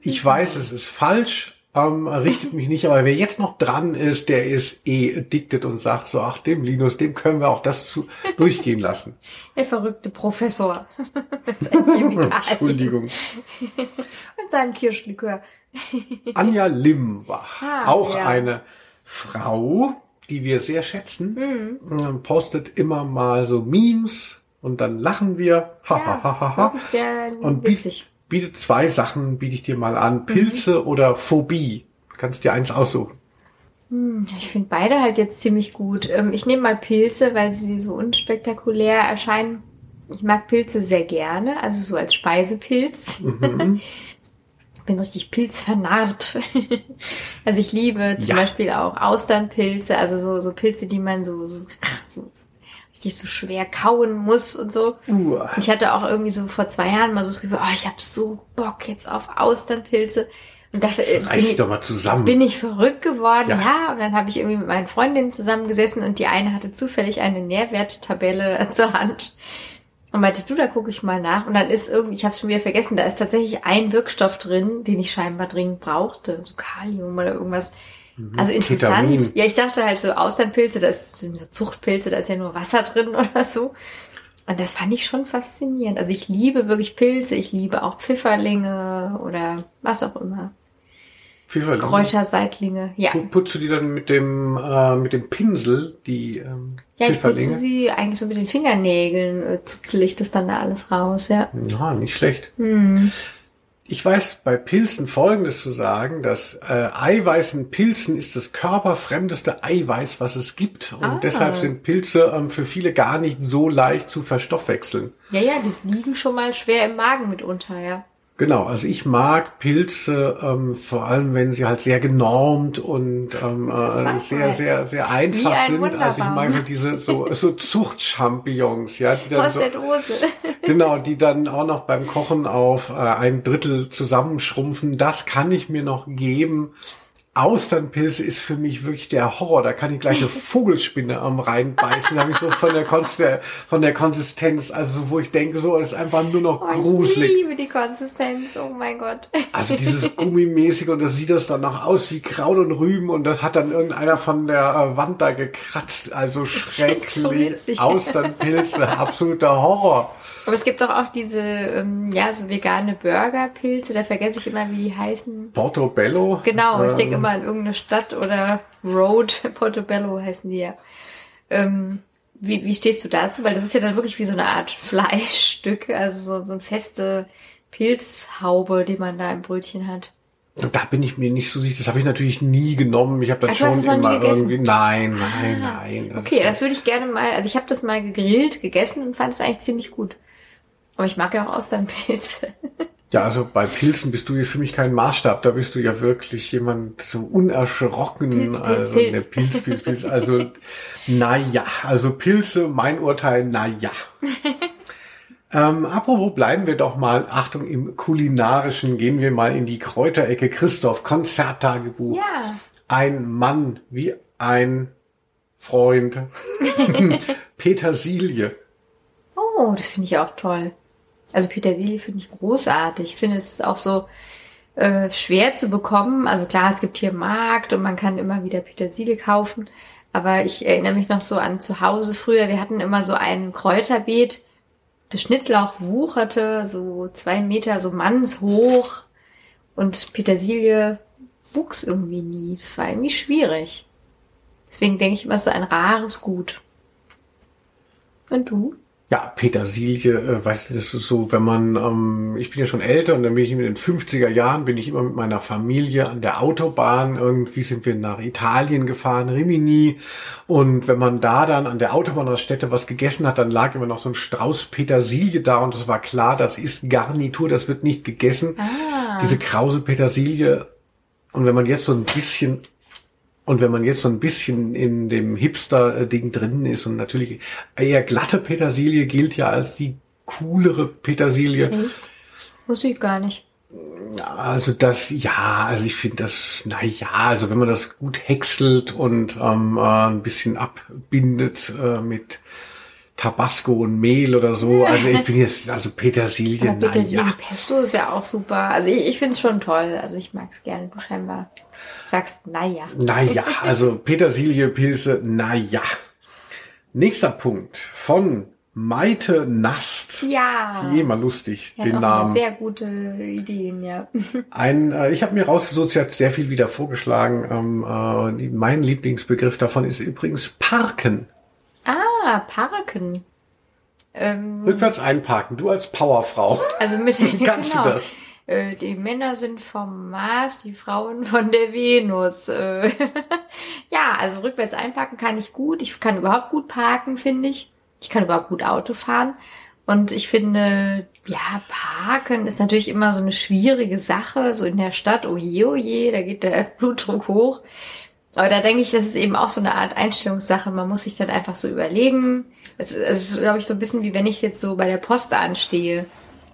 Ich weiß, es ist falsch, ähm, richtet mich nicht, aber wer jetzt noch dran ist, der ist eh addicted und sagt so, ach dem Linus, dem können wir auch das zu, durchgehen lassen. <laughs> Der verrückte Professor. <laughs> <laughs> Entschuldigung. Mit seinem Kirschlikör. Anja Limbach, Ah, auch ja. eine Frau, die wir sehr schätzen, Mhm. ähm, postet immer mal so Memes und dann lachen wir. Ha, ha, ha, ha, so ha. der Und witzig. Bietet zwei Sachen, biete ich dir mal an. Mhm. Pilze oder Phobie. Du kannst dir eins aussuchen. Ich finde beide halt jetzt ziemlich gut. Ähm, Ich nehme mal Pilze, weil sie so unspektakulär erscheinen. Ich mag Pilze sehr gerne, also so als Speisepilz. Mhm. Ich <laughs> bin richtig pilzvernarrt. <laughs> also ich liebe zum Ja. Beispiel auch Austernpilze, also so, so Pilze, die man so, so, so richtig so schwer kauen muss und so. Uah. Ich hatte auch irgendwie so vor zwei Jahren mal so das Gefühl, oh, ich habe so Bock jetzt auf Austernpilze. Und dachte, äh, bin ich, doch mal zusammen. bin ich verrückt geworden? Ja. Ja. und dann habe ich irgendwie mit meinen Freundinnen zusammengesessen und die eine hatte zufällig eine Nährwerttabelle <laughs> zur Hand. Und meinte, du, da gucke ich mal nach. Und dann ist irgendwie, ich habe es schon wieder vergessen, da ist tatsächlich ein Wirkstoff drin, den ich scheinbar dringend brauchte. So Kalium oder irgendwas. Also interessant. Mhm. Ketamin. Ja, ich dachte halt so Austernpilze, das sind so Zuchtpilze, da ist ja nur Wasser drin <laughs> oder so. Und das fand ich schon faszinierend. Also ich liebe wirklich Pilze, ich liebe auch Pfifferlinge oder was auch immer. Pfifferlinge. Kräuterseitlinge. Ja. Pu- Putzt du die dann mit dem, äh, mit dem Pinsel, die ähm, Ja, ich putze Pfifferlinge? sie eigentlich so mit den Fingernägeln, äh, zutzel ich das dann da alles raus, ja. Ja, nicht schlecht. Hm. Ich weiß bei Pilzen Folgendes zu sagen, dass äh, Eiweiß in Pilzen ist das körperfremdeste Eiweiß, was es gibt. Und Ah. deshalb sind Pilze ähm, für viele gar nicht so leicht zu verstoffwechseln. Ja, ja, die liegen schon mal schwer im Magen mitunter, ja. Genau, also ich mag Pilze, ähm, vor allem wenn sie halt sehr genormt und ähm, äh, sehr, mal. sehr, sehr einfach ein sind. Also ich Wunderbaum. so diese so, so <laughs> Zuchtchampignons, ja, die dann Aus so, der Dose. <laughs> genau, die dann auch noch beim Kochen auf äh, ein Drittel zusammenschrumpfen. Das kann ich mir noch geben. Austernpilze ist für mich wirklich der Horror. Da kann ich gleich eine <laughs> Vogelspinne am reinbeißen. Da habe ich so von der, Konst von der Konsistenz, also so, wo ich denke, so, das ist einfach nur noch Oh, ich gruselig. liebe die Konsistenz, oh mein Gott. Also dieses <laughs> Gummimäßige und das sieht das dann noch aus wie Kraut und Rüben und das hat dann irgendeiner von der äh, Wand da gekratzt. Also so schrecklich. witzig. Austernpilze, <laughs> absoluter Horror. Aber es gibt doch auch diese, ähm, ja, so vegane Burgerpilze, da vergesse ich immer, wie die heißen. Portobello. Genau, ich Ähm, denke immer an irgendeine Stadt oder Road, <laughs> Portobello heißen die ja. Ähm, wie, wie stehst du dazu? Weil das ist ja dann wirklich wie so eine Art <laughs> Fleischstück, also so, so eine feste Pilzhaube, die man da im Brötchen hat. Da bin ich mir nicht so sicher. Das habe ich natürlich nie genommen. Ich habe das hast schon immer irgendwie. Nein, nein, Ah, nein. das Okay, das würde ich gerne mal, also ich habe das mal gegrillt, gegessen und fand es eigentlich ziemlich gut. Aber ich mag ja auch Austernpilze. <laughs> Ja, also bei Pilzen bist du hier für mich kein Maßstab. Da bist du ja wirklich jemand so unerschrocken. Pilz, Pilz, also Pilz. Ne, Pilz, Pilz, Pilz. Also naja, also Pilze, mein Urteil, naja. <laughs> ähm, apropos, bleiben wir doch mal, Achtung, im kulinarischen, gehen wir mal in die Kräuterecke. Christoph, Konzerttagebuch. Ja. Ein Mann wie ein Freund. <laughs> Petersilie. Oh, das finde ich auch toll. Also Petersilie finde ich großartig. Ich finde es ist auch so äh, schwer zu bekommen. Also klar, es gibt hier Markt und man kann immer wieder Petersilie kaufen. Aber ich erinnere mich noch so an zu Hause früher. Wir hatten immer so ein Kräuterbeet. Der Schnittlauch wucherte so zwei Meter, so mannshoch. Und Petersilie wuchs irgendwie nie. Das war irgendwie schwierig. Deswegen denke ich immer, es ist ein rares Gut. Und du? Ja, Petersilie, äh, weißt du, das ist so, wenn man, ähm, ich bin ja schon älter und dann bin ich in den 50er Jahren, bin ich immer mit meiner Familie an der Autobahn, irgendwie sind wir nach Italien gefahren, Rimini, und wenn man da dann an der Autobahnraststätte was gegessen hat, dann lag immer noch so ein Strauß Petersilie da und es war klar, das ist Garnitur, das wird nicht gegessen. Ah. Diese krause Petersilie. Und wenn man jetzt so ein bisschen und wenn man jetzt so ein bisschen in dem Hipster-Ding drin ist und natürlich eher glatte Petersilie gilt ja als die coolere Petersilie. Echt? Wusste ich gar nicht. Also das, ja, also ich finde das, na ja, also wenn man das gut häckselt und ähm, äh, ein bisschen abbindet äh, mit Tabasco und Mehl oder so. <laughs> Also ich bin jetzt, also Petersilie, Aber Petersilie ja. Pesto ist ja auch super. Also ich, ich finde es schon toll. Also ich mag es gerne. Du scheinbar sagst, naja. Naja, <laughs> also Petersiliepilze, naja. Nächster Punkt von Maite Nast. Ja. Eh mal lustig, Er den Namen. sehr gute Ideen, ja. <laughs> Ein, äh, ich habe mir rausgesucht, sie hat sehr viel wieder vorgeschlagen. Ähm, äh, die, mein Lieblingsbegriff davon ist übrigens Parken. Ah, Parken. Ähm, Rückwärts einparken, du als Powerfrau. also mit <laughs> Kannst du genau. das? Äh, die Männer sind vom Mars, die Frauen <laughs> von der Venus. Äh, <laughs> ja, also rückwärts einparken kann ich gut. Ich kann überhaupt gut parken, finde ich. Ich kann überhaupt gut Auto fahren. Und ich finde, ja, parken ist natürlich immer so eine schwierige Sache. So in der Stadt, oh je, oh da geht der <laughs> Blutdruck hoch. Aber da denke ich, das ist eben auch so eine Art Einstellungssache. Man muss sich dann einfach so überlegen. Es ist glaube ich, so ein bisschen wie wenn ich jetzt so bei der Post anstehe.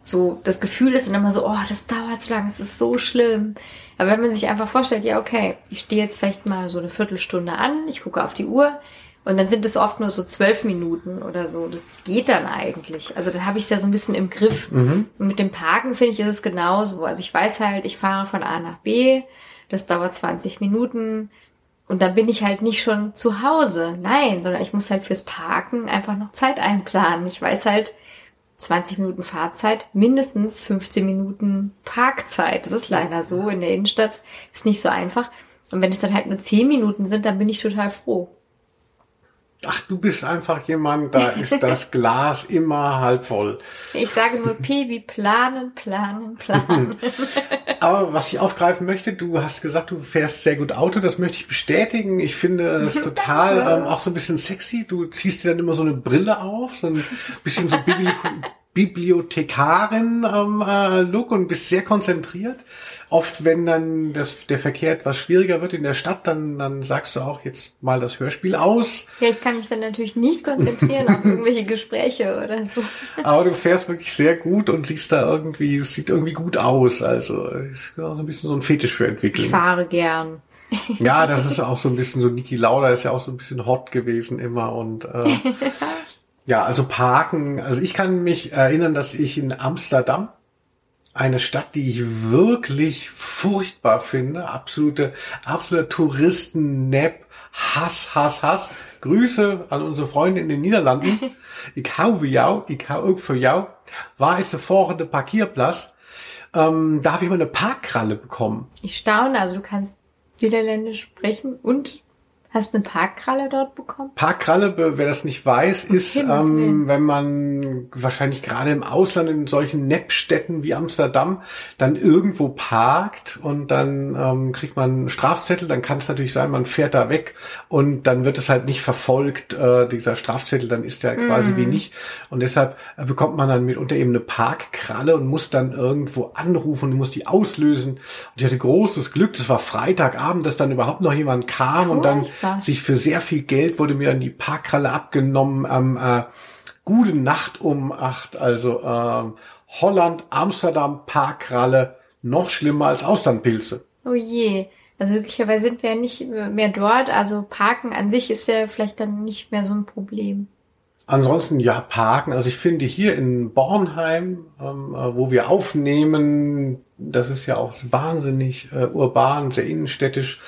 So, das Gefühl ist dann immer so, oh, das dauert so lang, es ist so schlimm. Aber wenn man sich einfach vorstellt, ja, okay, ich stehe jetzt vielleicht mal so eine Viertelstunde an, ich gucke auf die Uhr und dann sind es oft nur so zwölf Minuten oder so. Das geht dann eigentlich. Also dann habe ich es ja so ein bisschen im Griff. Und mit dem Parken finde ich, ist es genauso. Also ich weiß halt, ich fahre von A nach B, das dauert 20 Minuten. Und dann bin ich halt nicht schon zu Hause. Nein, sondern ich muss halt fürs Parken einfach noch Zeit einplanen. Ich weiß halt, 20 Minuten Fahrzeit, mindestens 15 Minuten Parkzeit. Das ist leider so in der Innenstadt. Ist nicht so einfach. Und wenn es dann halt nur 10 Minuten sind, dann bin ich total froh. Ach, du bist einfach jemand, da ist das <laughs> Glas immer halb voll. Ich sage nur P wie planen, planen, planen. <laughs> Aber was ich aufgreifen möchte, du hast gesagt, du fährst sehr gut Auto, das möchte ich bestätigen. Ich finde das <laughs> total ähm, auch so ein bisschen sexy. Du ziehst dir dann immer so eine Brille auf, so ein bisschen so Bibli Bibliothekarin-Look und bist sehr konzentriert. Oft, wenn dann das, der Verkehr etwas schwieriger wird in der Stadt, dann, dann sagst du auch jetzt mal das Hörspiel aus. Ja, ich kann mich dann natürlich nicht konzentrieren auf irgendwelche Gespräche oder so. Aber du fährst wirklich sehr gut und siehst da irgendwie, es sieht irgendwie gut aus. Also ist auch so ein bisschen so ein Fetisch für Ich entwickeln. fahre gern. Ja, das ist auch so ein bisschen so, Niki Lauda ist ja auch so ein bisschen hot gewesen immer und äh, <laughs> ja, also Parken, also ich kann mich erinnern, dass ich in Amsterdam, eine Stadt, die ich wirklich furchtbar finde, absolute, absoluter Touristen-Nap, Hass, Hass, Hass. Grüße an unsere Freunde in den Niederlanden. <laughs> Ich hau wie jou, ich hau auch für jou. War ist der vorhande Parkierplatz. Ähm, da habe ich mal eine Parkkralle bekommen. Ich staune, also du kannst Niederländisch sprechen und hast eine Parkkralle dort bekommen? Parkkralle, wer das nicht weiß, ist, ähm, wenn man wahrscheinlich gerade im Ausland in solchen Neppstädten wie Amsterdam dann irgendwo parkt und dann ähm, kriegt man einen Strafzettel, dann kann es natürlich sein, man fährt da weg und dann wird es halt nicht verfolgt, äh, dieser Strafzettel, dann ist der quasi wie nicht. Und deshalb äh, bekommt man dann mitunter eben eine Parkkralle und muss dann irgendwo anrufen und muss die auslösen. Und ich hatte großes Glück, das war Freitagabend, dass dann überhaupt noch jemand kam und dann Furchtbar. sich für sehr viel Geld wurde mir dann die Parkkralle abgenommen am äh, gute Nacht um acht. Also ähm, Holland, Amsterdam, Parkkralle, noch schlimmer als Austernpilze. Oh je. Also glücklicherweise sind wir ja nicht mehr dort. Also Parken an sich ist ja vielleicht dann nicht mehr so ein Problem. Ansonsten ja, Parken. Also ich finde hier in Bornheim, ähm, äh, wo wir aufnehmen, das ist ja auch wahnsinnig äh, urban, sehr innenstädtisch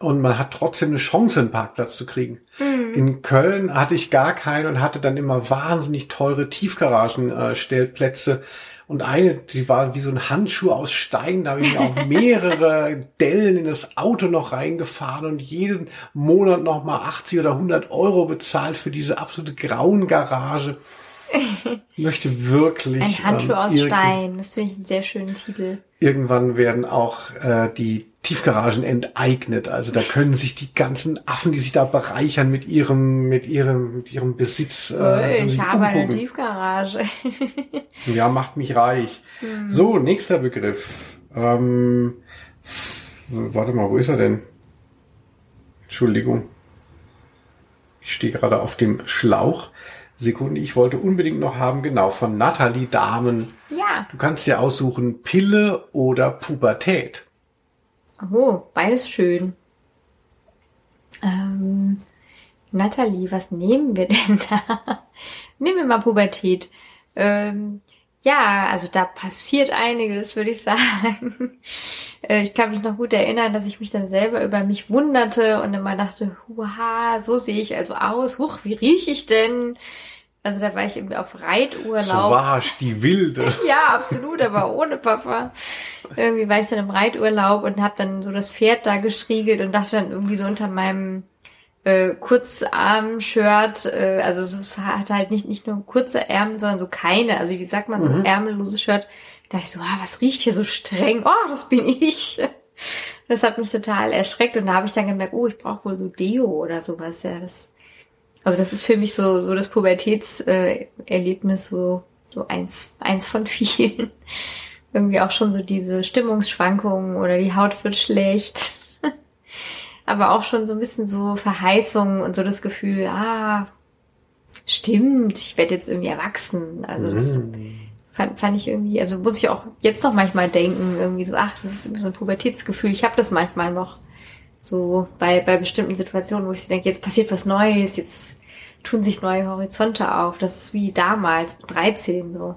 und man hat trotzdem eine Chance, einen Parkplatz zu kriegen. In Köln hatte ich gar keinen und hatte dann immer wahnsinnig teure Tiefgaragenstellplätze. Äh, und eine, die war wie so ein Handschuh aus Stein, da habe ich mir auch <laughs> mehrere Dellen in das Auto noch reingefahren und jeden Monat noch mal 80 oder 100 Euro bezahlt für diese absolute Grauengarage. <laughs> Ich möchte wirklich Ein Handschuh ähm, aus Stein. Das finde ich einen sehr schönen Titel. Irgendwann werden auch äh, die Tiefgaragen enteignet. Also da können sich die ganzen Affen, die sich da bereichern mit ihrem, mit ihrem, mit ihrem Besitz. Äh, ich habe eine umgucken. Tiefgarage. <laughs> Ja, macht mich reich. Hm. So, nächster Begriff. Ähm, warte mal, wo ist er denn? Entschuldigung. Ich stehe gerade auf dem Schlauch. Sekunde, ich wollte unbedingt noch haben, genau, von Nathalie Damen. Ja. Du kannst dir aussuchen, Pille oder Pubertät. Oh, beides schön. Ähm, Nathalie, was nehmen wir denn da? <laughs> nehmen wir mal Pubertät. Ähm, ja, also da passiert einiges, würde ich sagen. <laughs> Äh, ich kann mich noch gut erinnern, dass ich mich dann selber über mich wunderte und immer dachte, huha, so sehe ich also aus. Huch, wie rieche ich denn? Also da war ich irgendwie auf Reiturlaub. So war die Wilde. <laughs> ja, absolut, aber ohne Papa. Irgendwie war ich dann im Reiturlaub und habe dann so das Pferd da gestriegelt und dachte dann irgendwie so unter meinem äh, Kurzarm-Shirt, äh, also es hat halt nicht, nicht nur kurze Ärmel, sondern so keine, also wie sagt man, so mhm. ärmelloses Shirt. Da dachte ich so, ah, was riecht hier so streng? Oh, das bin ich. Das hat mich total erschreckt und da habe ich dann gemerkt, oh, ich brauche wohl so Deo oder sowas. Ja, das, also das ist für mich so so das Pubertätserlebnis, so so eins eins von vielen. <laughs> Irgendwie auch schon so diese Stimmungsschwankungen oder die Haut wird schlecht <laughs> aber auch schon so ein bisschen so Verheißung und so das Gefühl, ah, stimmt, ich werde jetzt irgendwie erwachsen. Also das mm. fand, fand ich irgendwie, also muss ich auch jetzt noch manchmal denken, irgendwie so, ach, das ist so ein Pubertätsgefühl. Ich habe das manchmal noch so bei, bei bestimmten Situationen, wo ich so denke, jetzt passiert was Neues, jetzt tun sich neue Horizonte auf. Das ist wie damals, mit 13 so.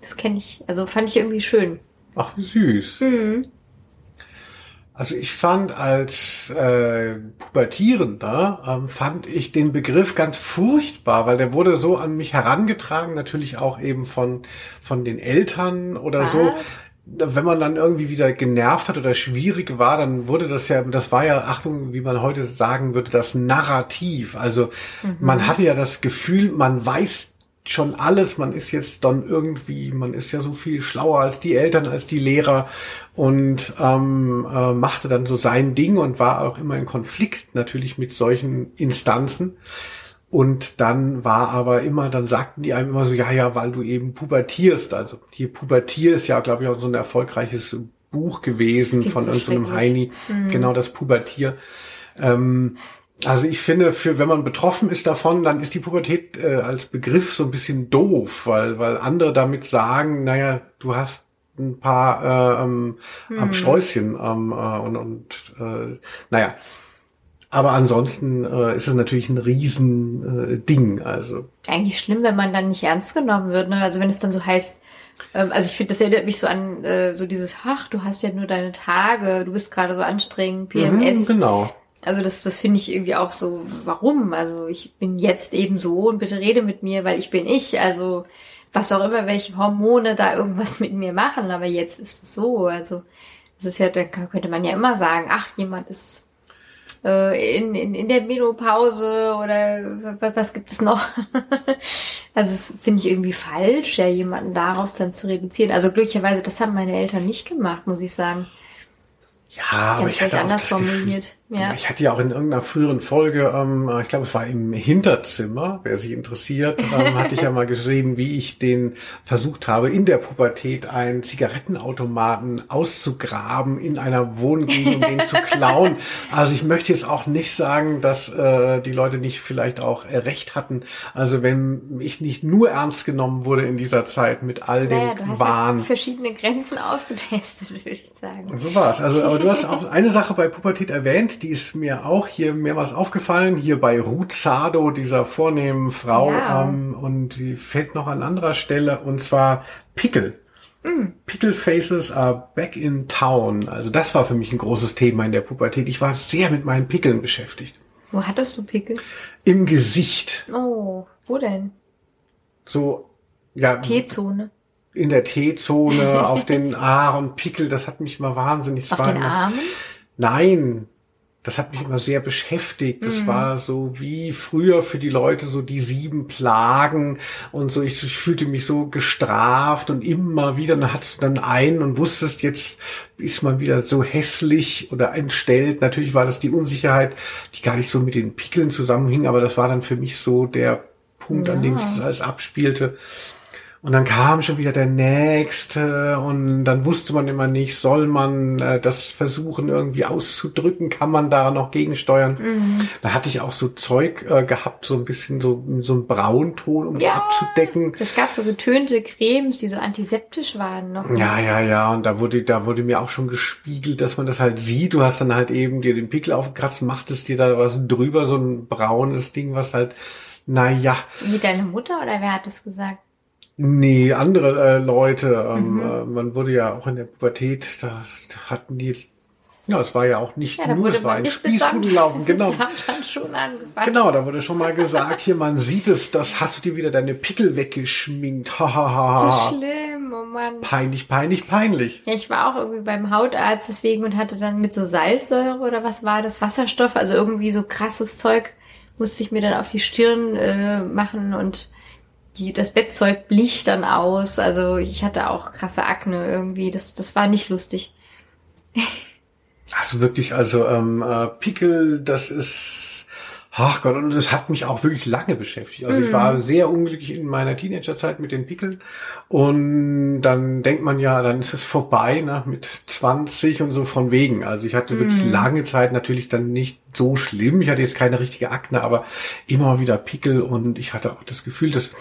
Das kenne ich, also fand ich irgendwie schön. Ach, wie süß. Mhm. Also ich fand als äh, Pubertierender, ähm, fand ich den Begriff ganz furchtbar, weil der wurde so an mich herangetragen, natürlich auch eben von, von den Eltern oder Was? so. Wenn man dann irgendwie wieder genervt hat oder schwierig war, dann wurde das ja, das war ja, Achtung, wie man heute sagen würde, das Narrativ. Also mhm. man hatte ja das Gefühl, man weiß schon alles. Man ist jetzt dann irgendwie, man ist ja so viel schlauer als die Eltern, als die Lehrer und ähm, äh, machte dann so sein Ding und war auch immer in Konflikt natürlich mit solchen Instanzen. Und dann war aber immer, dann sagten die einem immer so, ja, ja, weil du eben pubertierst. Also hier Pubertier ist ja, glaube ich, auch so ein erfolgreiches Buch gewesen von so irgendeinem Heini. Mhm. Genau das Pubertier. Ähm, also ich finde, für wenn man betroffen ist davon, dann ist die Pubertät äh, als Begriff so ein bisschen doof, weil weil andere damit sagen, naja, du hast ein paar äh, ähm, hm. am Sträußchen ähm, äh, und, und äh, naja. Aber ansonsten äh, ist es natürlich ein riesen äh, Ding. Also eigentlich schlimm, wenn man dann nicht ernst genommen wird. Ne? Also wenn es dann so heißt, ähm, also ich finde, das erinnert mich so an äh, so dieses, ach, du hast ja nur deine Tage, du bist gerade so anstrengend, PMS. Mhm, genau. Also das, das finde ich irgendwie auch so, warum? Also ich bin jetzt eben so und bitte rede mit mir, weil ich bin ich. Also was auch immer, welche Hormone da irgendwas mit mir machen, aber jetzt ist es so. Also das ist ja, da könnte man ja immer sagen, ach, jemand ist äh, in, in, in der Menopause oder was, was gibt es noch? <laughs> also das finde ich irgendwie falsch, ja, jemanden darauf dann zu reduzieren. Also glücklicherweise, das haben meine Eltern nicht gemacht, muss ich sagen. Ja, aber ich hatte anders formuliert. Ja. Ich hatte ja auch in irgendeiner früheren Folge, ähm, ich glaube, es war im Hinterzimmer, wer sich interessiert, <laughs> ähm, hatte ich ja mal geschrieben, wie ich den versucht habe, in der Pubertät einen Zigarettenautomaten auszugraben in einer Wohngegend, um den zu <laughs> klauen. Also ich möchte jetzt auch nicht sagen, dass äh, die Leute nicht vielleicht auch äh, recht hatten. Also wenn ich nicht nur ernst genommen wurde in dieser Zeit mit all den naja, hast Wahn. Ja verschiedene Grenzen ausgetestet, würde ich sagen. So war's. Also, aber du hast auch <laughs> eine Sache bei Pubertät erwähnt, die ist mir auch hier mehrmals aufgefallen, hier bei Ruth Sado, dieser vornehmen Frau, ja. ähm, und die fällt noch an anderer Stelle, und zwar Pickel. Mm. Pickle Faces are back in town. Also das war für mich ein großes Thema in der Pubertät. Ich war sehr mit meinen Pickeln beschäftigt. Wo hattest du Pickel? Im Gesicht. Oh, wo denn? So, ja. T-Zone. In der T-Zone, <laughs> auf den Haaren, Pickel, das hat mich mal wahnsinnig. Auf den Armen? Nein, das hat mich immer sehr beschäftigt. Das mhm. war so wie früher für die Leute so die sieben Plagen und so. Ich, ich fühlte mich so gestraft und immer wieder, dann hattest du dann einen und wusstest, jetzt ist man wieder so hässlich oder entstellt. Natürlich war das die Unsicherheit, die gar nicht so mit den Pickeln zusammenhing, aber das war dann für mich so der Punkt, ja. an dem sich das alles abspielte. Und dann kam schon wieder der nächste und dann wusste man immer nicht, soll man äh, das versuchen irgendwie auszudrücken, kann man da noch gegensteuern. Mhm. Da hatte ich auch so Zeug äh, gehabt, so ein bisschen so so ein Braunton, um ja, abzudecken. Es gab so getönte Cremes, die so antiseptisch waren noch. Ja, ja, ja. Und da wurde da wurde mir auch schon gespiegelt, dass man das halt sieht. Du hast dann halt eben dir den Pickel aufgekratzt, machtest dir da was drüber, so ein braunes Ding, was halt, naja. Wie deine Mutter oder wer hat das gesagt? Nee, andere äh, Leute. Ähm, mhm. äh, man wurde ja auch in der Pubertät, da hatten die ja, es war ja auch nicht ja, nur, es war ein Spießrutenlaufen, <laughs> genau. Genau, da wurde schon mal gesagt, hier, man sieht es, das hast du dir wieder deine Pickel weggeschminkt. Hahaha. das ist schlimm, oh Mann. Peinlich, peinlich, peinlich. Ja, ich war auch irgendwie beim Hautarzt deswegen und hatte dann mit so Salzsäure oder was war das, Wasserstoff, also irgendwie so krasses Zeug musste ich mir dann auf die Stirn äh, machen und die, das Bettzeug blich dann aus. Also ich hatte auch krasse Akne irgendwie. Das, das war nicht lustig. Also wirklich, also ähm, äh, Pickel, das ist, ach Gott, und das hat mich auch wirklich lange beschäftigt. Also mm. ich war mhm. sehr unglücklich in meiner Teenagerzeit mit den Pickeln und dann denkt man ja, dann ist es vorbei, ne, mit 20 und so von wegen. Also ich hatte wirklich mhm. lange Zeit natürlich dann nicht so schlimm. Ich hatte jetzt keine richtige Akne, aber immer wieder Pickel und ich hatte auch das Gefühl, dass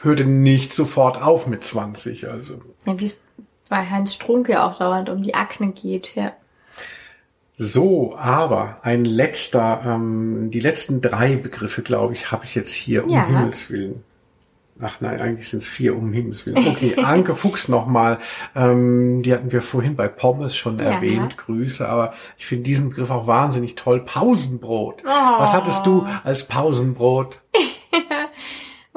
hörte nicht sofort auf mit 20. Also. Ja, wie es bei Heinz Strunk ja auch dauernd um die Akne geht, ja. So, aber ein letzter, ähm, die letzten drei Begriffe, glaube ich, habe ich jetzt hier, um ja. Himmels Willen. Ach nein, eigentlich sind es vier, um Himmels Willen. Okay, <laughs> Anke Fuchs nochmal. Ähm, die hatten wir vorhin bei Pommes schon ja. erwähnt. Grüße, aber ich finde diesen Begriff auch wahnsinnig toll. Pausenbrot. Oh. Was hattest du als Pausenbrot? <laughs>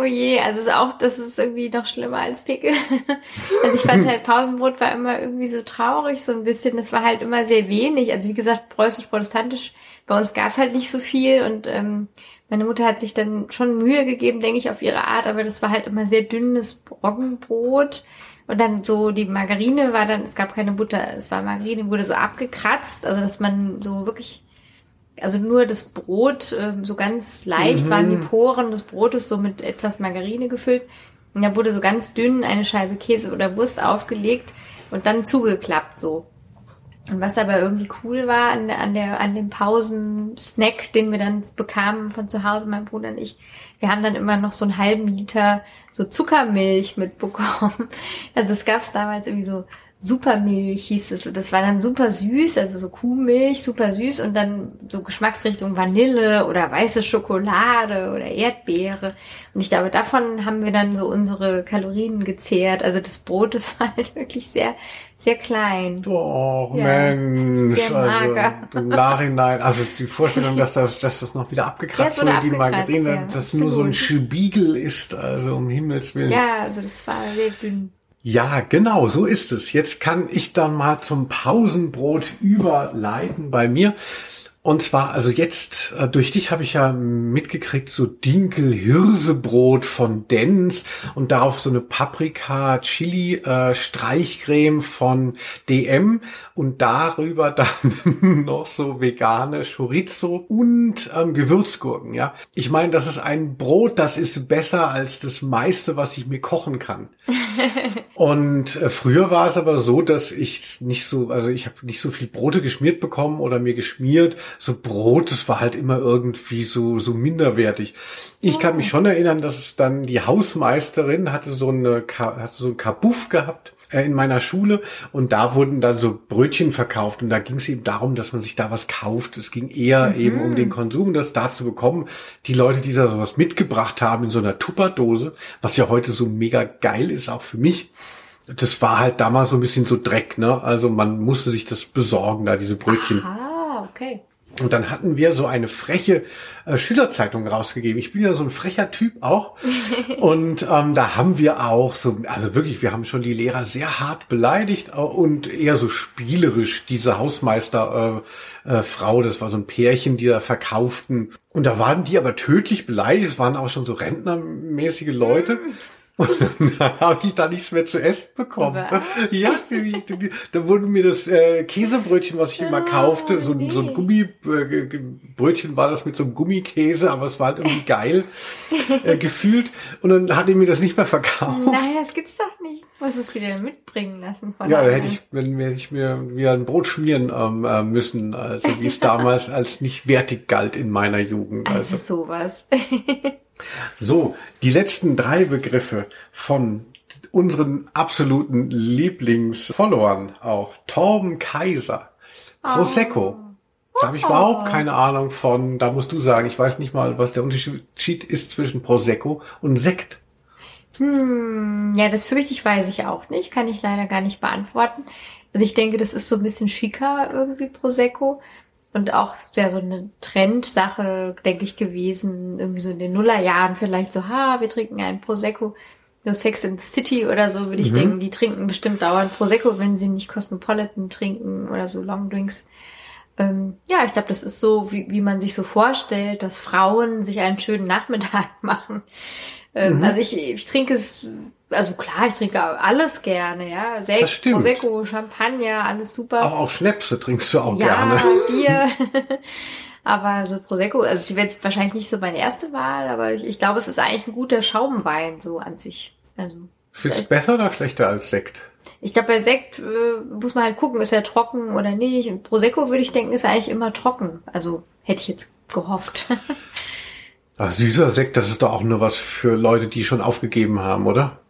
Oh je, also ist auch, das ist irgendwie noch schlimmer als Pickel. <laughs> also ich fand halt Pausenbrot war immer irgendwie so traurig, so ein bisschen. Das war halt immer sehr wenig. Also wie gesagt, preußisch-protestantisch, bei uns gab's halt nicht so viel und ähm, meine Mutter hat sich dann schon Mühe gegeben, denke ich, auf ihre Art, aber das war halt immer sehr dünnes Roggenbrot. Und dann so die Margarine war dann, es gab keine Butter, es war Margarine, wurde so abgekratzt, also dass man so wirklich also nur das Brot, äh, so ganz leicht mhm. waren die Poren des Brotes so mit etwas Margarine gefüllt. Und da wurde so ganz dünn eine Scheibe Käse oder Wurst aufgelegt und dann zugeklappt so. Und was aber irgendwie cool war an, an der, an dem Pausensnack, den wir dann bekamen von zu Hause, mein Bruder und ich, wir haben dann immer noch so einen halben Liter so Zuckermilch mitbekommen. <laughs> Also es gab damals irgendwie so Supermilch hieß es. Das war dann super süß, also so Kuhmilch, super süß und dann so Geschmacksrichtung Vanille oder weiße Schokolade oder Erdbeere. Und ich glaube, davon haben wir dann so unsere Kalorien gezehrt. Also das Brot, <laughs> das war halt wirklich sehr, sehr klein. Doch, ja, Mensch. Sehr mager. Also, Im Nachhinein, also die Vorstellung, dass das, dass das noch wieder abgekratzt ja, wurde, die Margarine, ja, dass nur so ein Spiegel ist, also um Himmels Willen. Ja, also das war sehr dünn. Ja, genau, so ist es. Jetzt kann ich dann mal zum Pausenbrot überleiten bei mir. Und zwar, also jetzt, äh, durch dich habe ich ja mitgekriegt, so Dinkel-Hirsebrot von Dens und darauf so eine Paprika-Chili-Streichcreme äh, von DM und darüber <laughs> dann noch so vegane Chorizo und ähm, Gewürzgurken, ja. Ich meine, das ist ein Brot, das ist besser als das meiste, was ich mir kochen kann. <laughs> und äh, früher war es aber so, dass ich nicht so, also ich habe nicht so viel Brote geschmiert bekommen oder mir geschmiert, so Brot, das war halt immer irgendwie so, so minderwertig. Ich kann mich schon erinnern, dass es dann die Hausmeisterin hatte so eine, hatte so ein Kabuff gehabt äh, in meiner Schule und da wurden dann so Brötchen verkauft und da ging es eben darum, dass man sich da was kauft. Es ging eher mhm. eben um den Konsum, das da zu bekommen. Die Leute, die da sowas mitgebracht haben in so einer Tupperdose, was ja heute so mega geil ist, auch für mich. Das war halt damals so ein bisschen so Dreck, ne? Also man musste sich das besorgen, da diese Brötchen. Ah, okay. Und dann hatten wir so eine freche äh, Schülerzeitung rausgegeben. Ich bin ja so ein frecher Typ auch. <laughs> und ähm, da haben wir auch so, also wirklich, wir haben schon die Lehrer sehr hart beleidigt äh, und eher so spielerisch diese Hausmeister äh, äh, Frau, das war so ein Pärchen, die da verkauften. Und da waren die aber tödlich beleidigt. Es waren auch schon so rentnermäßige Leute. Und dann <laughs> habe ich da nichts mehr zu essen bekommen. Was? Ja, da wurde mir das äh, Käsebrötchen, was ich immer Oh, kaufte, so, so ein Gummibrötchen war das mit so einem Gummikäse, aber es war halt irgendwie geil <laughs> äh, gefühlt. Und dann hat er mir das nicht mehr verkauft. Nein, das gibt's doch nicht. Musstest du dir denn mitbringen lassen von Ja, da hätte ich, wenn hätte ich mir wieder ein Brot schmieren ähm, äh, müssen, also wie es damals <laughs> als nicht wertig galt in meiner Jugend. Also Also sowas. So, die letzten drei Begriffe von unseren absoluten Lieblingsfollowern auch. Torben Kaiser, Prosecco. Da habe ich überhaupt keine Ahnung von. Da musst du sagen, ich weiß nicht mal, was der Unterschied ist zwischen Prosecco und Sekt. Hm, ja, das fürchte ich, weiß ich auch nicht. Kann ich leider gar nicht beantworten. Also ich denke, das ist so ein bisschen schicker irgendwie Prosecco. Und auch ja, so eine Trendsache, denke ich, gewesen. Irgendwie so in den Nullerjahren vielleicht so, ha, wir trinken einen Prosecco. So Sex in the City oder so, würde ich denken. Die trinken bestimmt dauernd Prosecco, wenn sie nicht Cosmopolitan trinken oder so Longdrinks. Ähm, ja, ich glaube, das ist so, wie, wie man sich so vorstellt, dass Frauen sich einen schönen Nachmittag <laughs> machen. Ähm, Also ich, ich trinke es, also klar, ich trinke alles gerne, ja. Das Sekt, stimmt. Prosecco, Champagner, alles super. Aber auch Schnäpse trinkst du auch ja, gerne. Bier. <laughs> <laughs> aber so Prosecco, also ich wäre jetzt wahrscheinlich nicht so meine erste Wahl, aber ich, ich glaube, es ist eigentlich ein guter Schaumwein so an sich. Also du es besser oder schlechter als Sekt? ich glaube, bei Sekt äh, muss man halt gucken, ist er trocken oder nicht. Und Prosecco würde ich denken, ist eigentlich immer trocken. Also hätte ich jetzt gehofft. <laughs> Ach, süßer Sekt, das ist doch auch nur was für Leute, die schon aufgegeben haben, oder?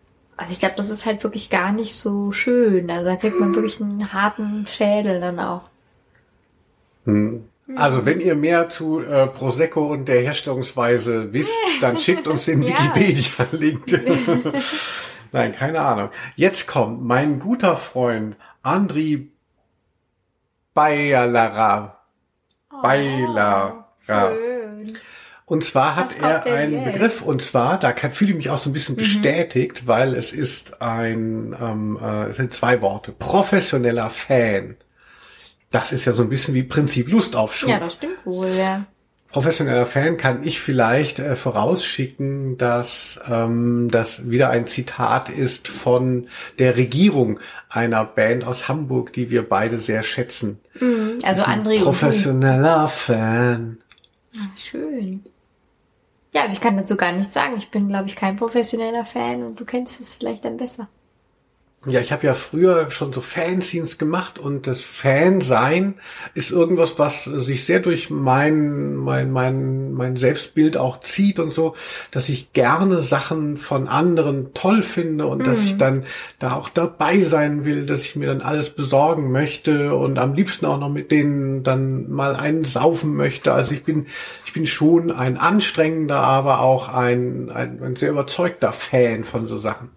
Also ich glaube, das ist halt wirklich gar nicht so schön. Also da kriegt man wirklich einen harten Schädel dann auch. Also wenn ihr mehr zu äh, Prosecco und der Herstellungsweise wisst, dann schickt uns den. <laughs> Wikipedia-Link. <laughs> Nein, keine Ahnung. Jetzt kommt mein guter Freund Andri Beilara. Beilara. Schön. Und zwar hat er einen? Begriff, und zwar, da fühle ich mich auch so ein Mhm. bisschen bestätigt, weil es ist ein, ähm, äh, es sind zwei Worte. Professioneller Fan. Das ist ja so ein bisschen wie Prinzip Lustaufschub. Ja, das stimmt wohl, ja. Professioneller Fan kann ich vielleicht äh, vorausschicken, dass ähm, das wieder ein Zitat ist von der Regierung einer Band aus Hamburg, die wir beide sehr schätzen. Also André. Professioneller Fan. Ah, Schön. Ja, also ich kann dazu gar nichts sagen. Ich bin, glaube ich, kein professioneller Fan und du kennst es vielleicht dann besser. Ja, ich habe ja früher schon so Fanzines gemacht und das Fansein ist irgendwas, was sich sehr durch mein, mein, mein, mein Selbstbild auch zieht und so, dass ich gerne Sachen von anderen toll finde und dass ich dann da auch dabei sein will, dass ich mir dann alles besorgen möchte und am liebsten auch noch mit denen dann mal einen saufen möchte. Also ich bin, ich bin schon ein anstrengender, aber auch ein, ein, ein sehr überzeugter Fan von so Sachen.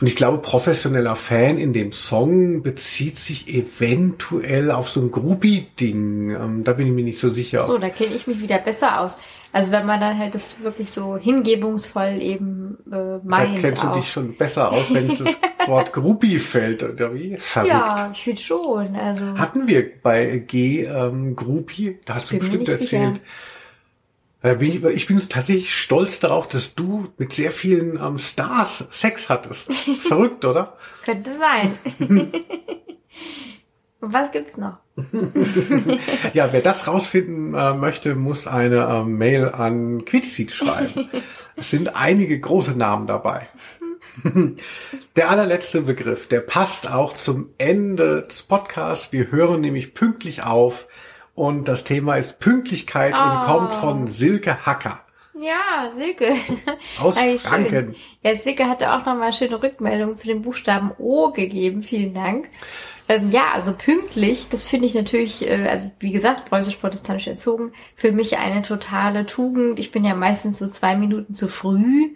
Und ich glaube, professioneller Fan in dem Song bezieht sich eventuell auf so ein Groupie-Ding. Ähm, da bin ich mir nicht so sicher. So, da kenne ich mich wieder besser aus. Also wenn man dann halt das wirklich so hingebungsvoll eben äh, da meint kennst du auch. dich schon besser aus, wenn es das <laughs> Wort Groupie fällt, oder wie? Verrückt. ja, ich finde schon. Also Hatten wir bei G ähm, Groupie? Da hast du bestimmt erzählt. sicher. Bin ich, bin tatsächlich stolz darauf, dass du mit sehr vielen ähm, Stars Sex hattest. <laughs> Verrückt, oder? könnte sein. <laughs> Was gibt's noch? <laughs> Ja, wer das rausfinden äh, möchte, muss eine ähm, Mail an Quittiseed schreiben. Es sind einige große Namen dabei. Der allerletzte Begriff, der passt auch zum Ende des Podcasts. Wir hören nämlich pünktlich auf und das Thema ist Pünktlichkeit und Oh. kommt von Silke Hacker Ja, Silke. <laughs> aus Franken. Ja, Silke hatte auch nochmal schöne Rückmeldung zu dem Buchstaben O gegeben. Vielen Dank. Ähm, ja, also pünktlich, das finde ich natürlich, äh, also wie gesagt, preußisch-protestantisch erzogen, für mich eine totale Tugend. Ich bin ja meistens so zwei Minuten zu früh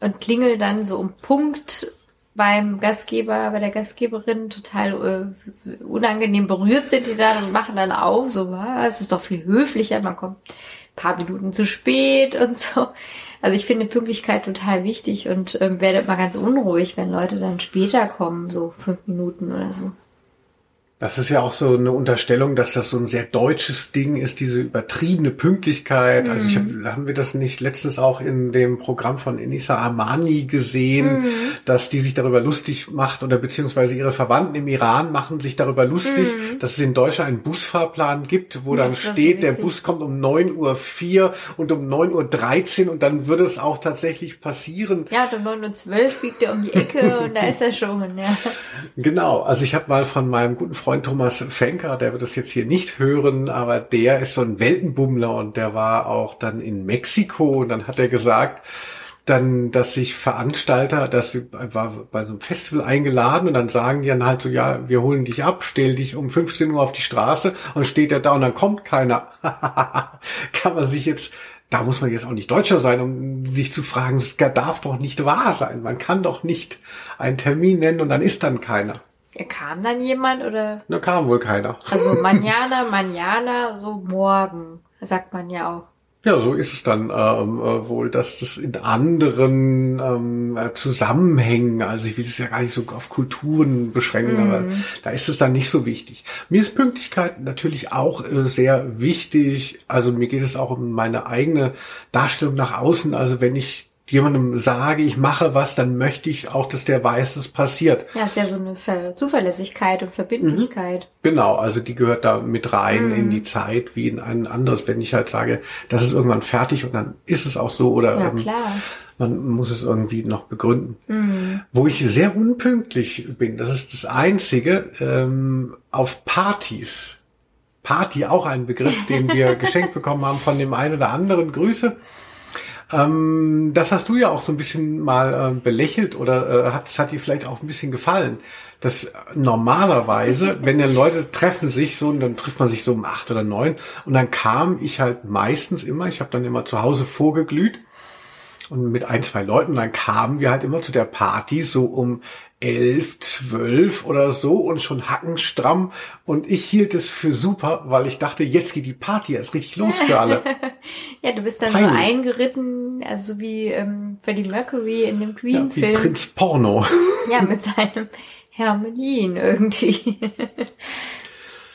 und klingel dann so um Punkt beim Gastgeber, bei der Gastgeberin total äh, unangenehm berührt sind die dann und machen dann auf, so was, ist doch viel höflicher, man kommt ein paar Minuten zu spät und so. Also ich finde Pünktlichkeit total wichtig und ähm, werde immer ganz unruhig, wenn Leute dann später kommen, so fünf Minuten oder so. Das ist ja auch so eine Unterstellung, dass das so ein sehr deutsches Ding ist, diese übertriebene Pünktlichkeit. Mhm. Also ich hab, haben wir das nicht letztens auch in dem Programm von Enisa Armani gesehen, mhm. dass die sich darüber lustig macht oder beziehungsweise ihre Verwandten im Iran machen sich darüber lustig, mhm. dass es in Deutschland einen Busfahrplan gibt, wo dann steht, der Bus kommt um 9.04 Uhr und um 9.13 Uhr und dann würde es auch tatsächlich passieren. Ja, um 9.12 Uhr biegt er um die Ecke <laughs> und da ist er schon, ja. Genau, also ich habe mal von meinem guten Freund Freund Thomas Fenker, der wird das jetzt hier nicht hören, aber der ist so ein Weltenbummler und der war auch dann in Mexiko und dann hat er gesagt, dann, dass sich Veranstalter, dass sie war bei so einem Festival eingeladen und dann sagen die dann halt so, ja, wir holen dich ab, stell dich um 15 Uhr auf die Straße und steht er da und dann kommt keiner. <laughs> Kann man sich jetzt, da muss man jetzt auch nicht Deutscher sein, um sich zu fragen, es darf doch nicht wahr sein. Man kann doch nicht einen Termin nennen und dann ist dann keiner. Kam dann jemand oder? Da kam wohl keiner. Also <laughs> manjana, manjana, so morgen, sagt man ja auch. Ja, so ist es dann ähm, äh, wohl, dass das in anderen ähm, äh, Zusammenhängen, also ich will es ja gar nicht so auf Kulturen beschränken, mm. aber da ist es dann nicht so wichtig. Mir ist Pünktlichkeit natürlich auch äh, sehr wichtig. Also mir geht es auch um meine eigene Darstellung nach außen. Also wenn ich jemandem sage, ich mache was, dann möchte ich auch, dass der weiß, es passiert. Ja, ist ja so eine Ver Zuverlässigkeit und Verbindlichkeit. Mhm. Genau, also die gehört da mit rein mhm. in die Zeit, wie in ein anderes, wenn ich halt sage, das ist irgendwann fertig und dann ist es auch so oder ja, ähm, klar. man muss es irgendwie noch begründen. Mhm. Wo ich sehr unpünktlich bin, das ist das Einzige, ähm, auf Partys. Party auch ein Begriff, den wir <laughs> geschenkt bekommen haben von dem einen oder anderen. Grüße. Ähm, das hast du ja auch so ein bisschen mal äh, belächelt oder äh, hat, das hat dir vielleicht auch ein bisschen gefallen. Dass normalerweise, <laughs> wenn ja Leute treffen sich so, und dann trifft man sich so um acht oder neun und dann kam ich halt meistens immer, ich habe dann immer zu Hause vorgeglüht und mit ein, zwei Leuten, dann kamen wir halt immer zu der Party so um elf, zwölf oder so und schon hackenstramm. Und ich hielt es für super, weil ich dachte, jetzt geht die Party erst richtig los für alle. <laughs> ja, du bist dann Peinlich. so eingeritten, also wie ähm, Freddie Mercury in dem Queen-Film. Ja, Prinz Porno. <laughs> ja, mit seinem Hermelin irgendwie. <laughs>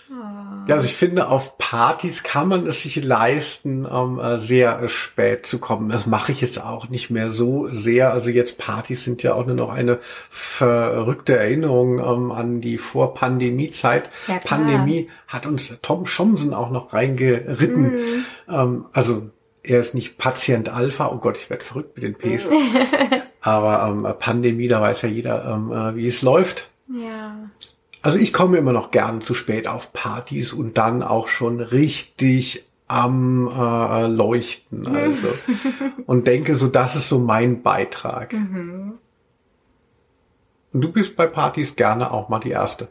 Ja, also ich finde, auf Partys kann man es sich leisten, ähm, äh, sehr spät zu kommen. Das mache ich jetzt auch nicht mehr so sehr. Also jetzt Partys sind ja auch nur noch eine verrückte Erinnerung ähm, an die Vor-Pandemie-Zeit. Ja, Pandemie hat uns Tom Schomsen auch noch reingeritten. Mhm. Ähm, also er ist nicht Patient Alpha. Oh Gott, ich werde verrückt mit den Ps. <laughs> Aber ähm, Pandemie, da weiß ja jeder, ähm, äh, wie es läuft. Ja. Also ich komme immer noch gern zu spät auf Partys und dann auch schon richtig am äh, Leuchten. Also und denke so, das ist so mein Beitrag. Mhm. Und du bist bei Partys gerne auch mal die erste.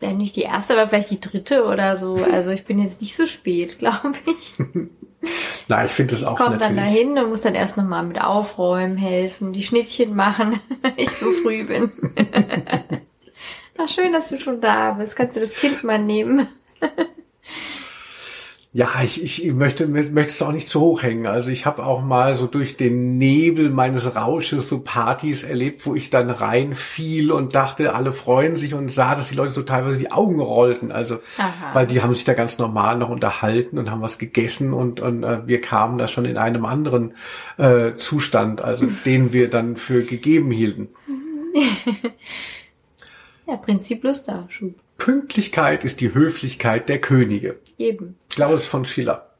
Ja, nicht die erste, aber vielleicht die dritte oder so. Also ich bin jetzt nicht so spät, glaube ich. <laughs> Na, ich finde das auch. Ich komme dann dahin und muss dann erst nochmal mit aufräumen, helfen, die Schnittchen machen, <laughs> ich so früh bin. <laughs> Ach, schön, dass du schon da bist. Kannst du das Kind mal nehmen? ja, ich, ich möchte, möchte es auch nicht zu hoch hängen. Also ich habe auch mal so durch den Nebel meines Rausches so Partys erlebt, wo ich dann reinfiel und dachte, alle freuen sich und sah, dass die Leute so teilweise die Augen rollten. Also, Aha. weil die haben sich da ganz normal noch unterhalten und haben was gegessen und, und äh, wir kamen da schon in einem anderen äh, Zustand, also <laughs> den wir dann für gegeben hielten. <laughs> Ja, Prinzip Lusterschub. Pünktlichkeit ist die Höflichkeit der Könige. Eben. Klaus von Schiller.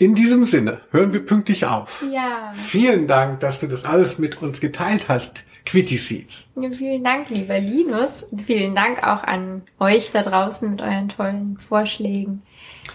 In diesem Sinne hören wir pünktlich auf. Ja. Vielen Dank, dass du das alles mit uns geteilt hast. Quitty Seeds. Vielen Dank, lieber Linus. Und vielen Dank auch an euch da draußen mit euren tollen Vorschlägen.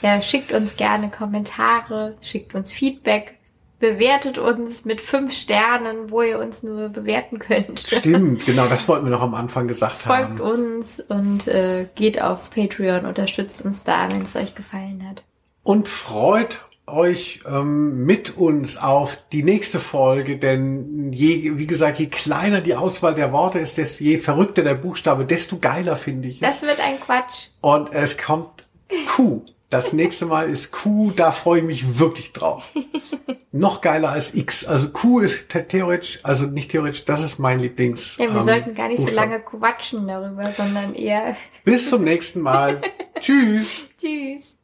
Ja, schickt uns gerne Kommentare, schickt uns Feedback bewertet uns mit fünf Sternen, wo ihr uns nur bewerten könnt. Stimmt, <laughs> genau, das wollten wir noch am Anfang gesagt Folgt haben. Folgt uns und äh, geht auf Patreon, unterstützt uns da, wenn es euch gefallen hat. Und freut euch ähm, mit uns auf die nächste Folge, denn je, wie gesagt, je kleiner die Auswahl der Worte ist, desto je verrückter der Buchstabe, desto geiler finde ich es. Das wird ein Quatsch. Und es kommt Q. Das nächste Mal ist Q, da freue ich mich wirklich drauf. <laughs> Noch geiler als X. Also Q ist theoretisch, also nicht theoretisch, das ist mein Lieblings. Ja, wir ähm, sollten gar nicht so Buchstabe. lange quatschen darüber, sondern eher Bis zum nächsten Mal. <laughs> Tschüss. Tschüss.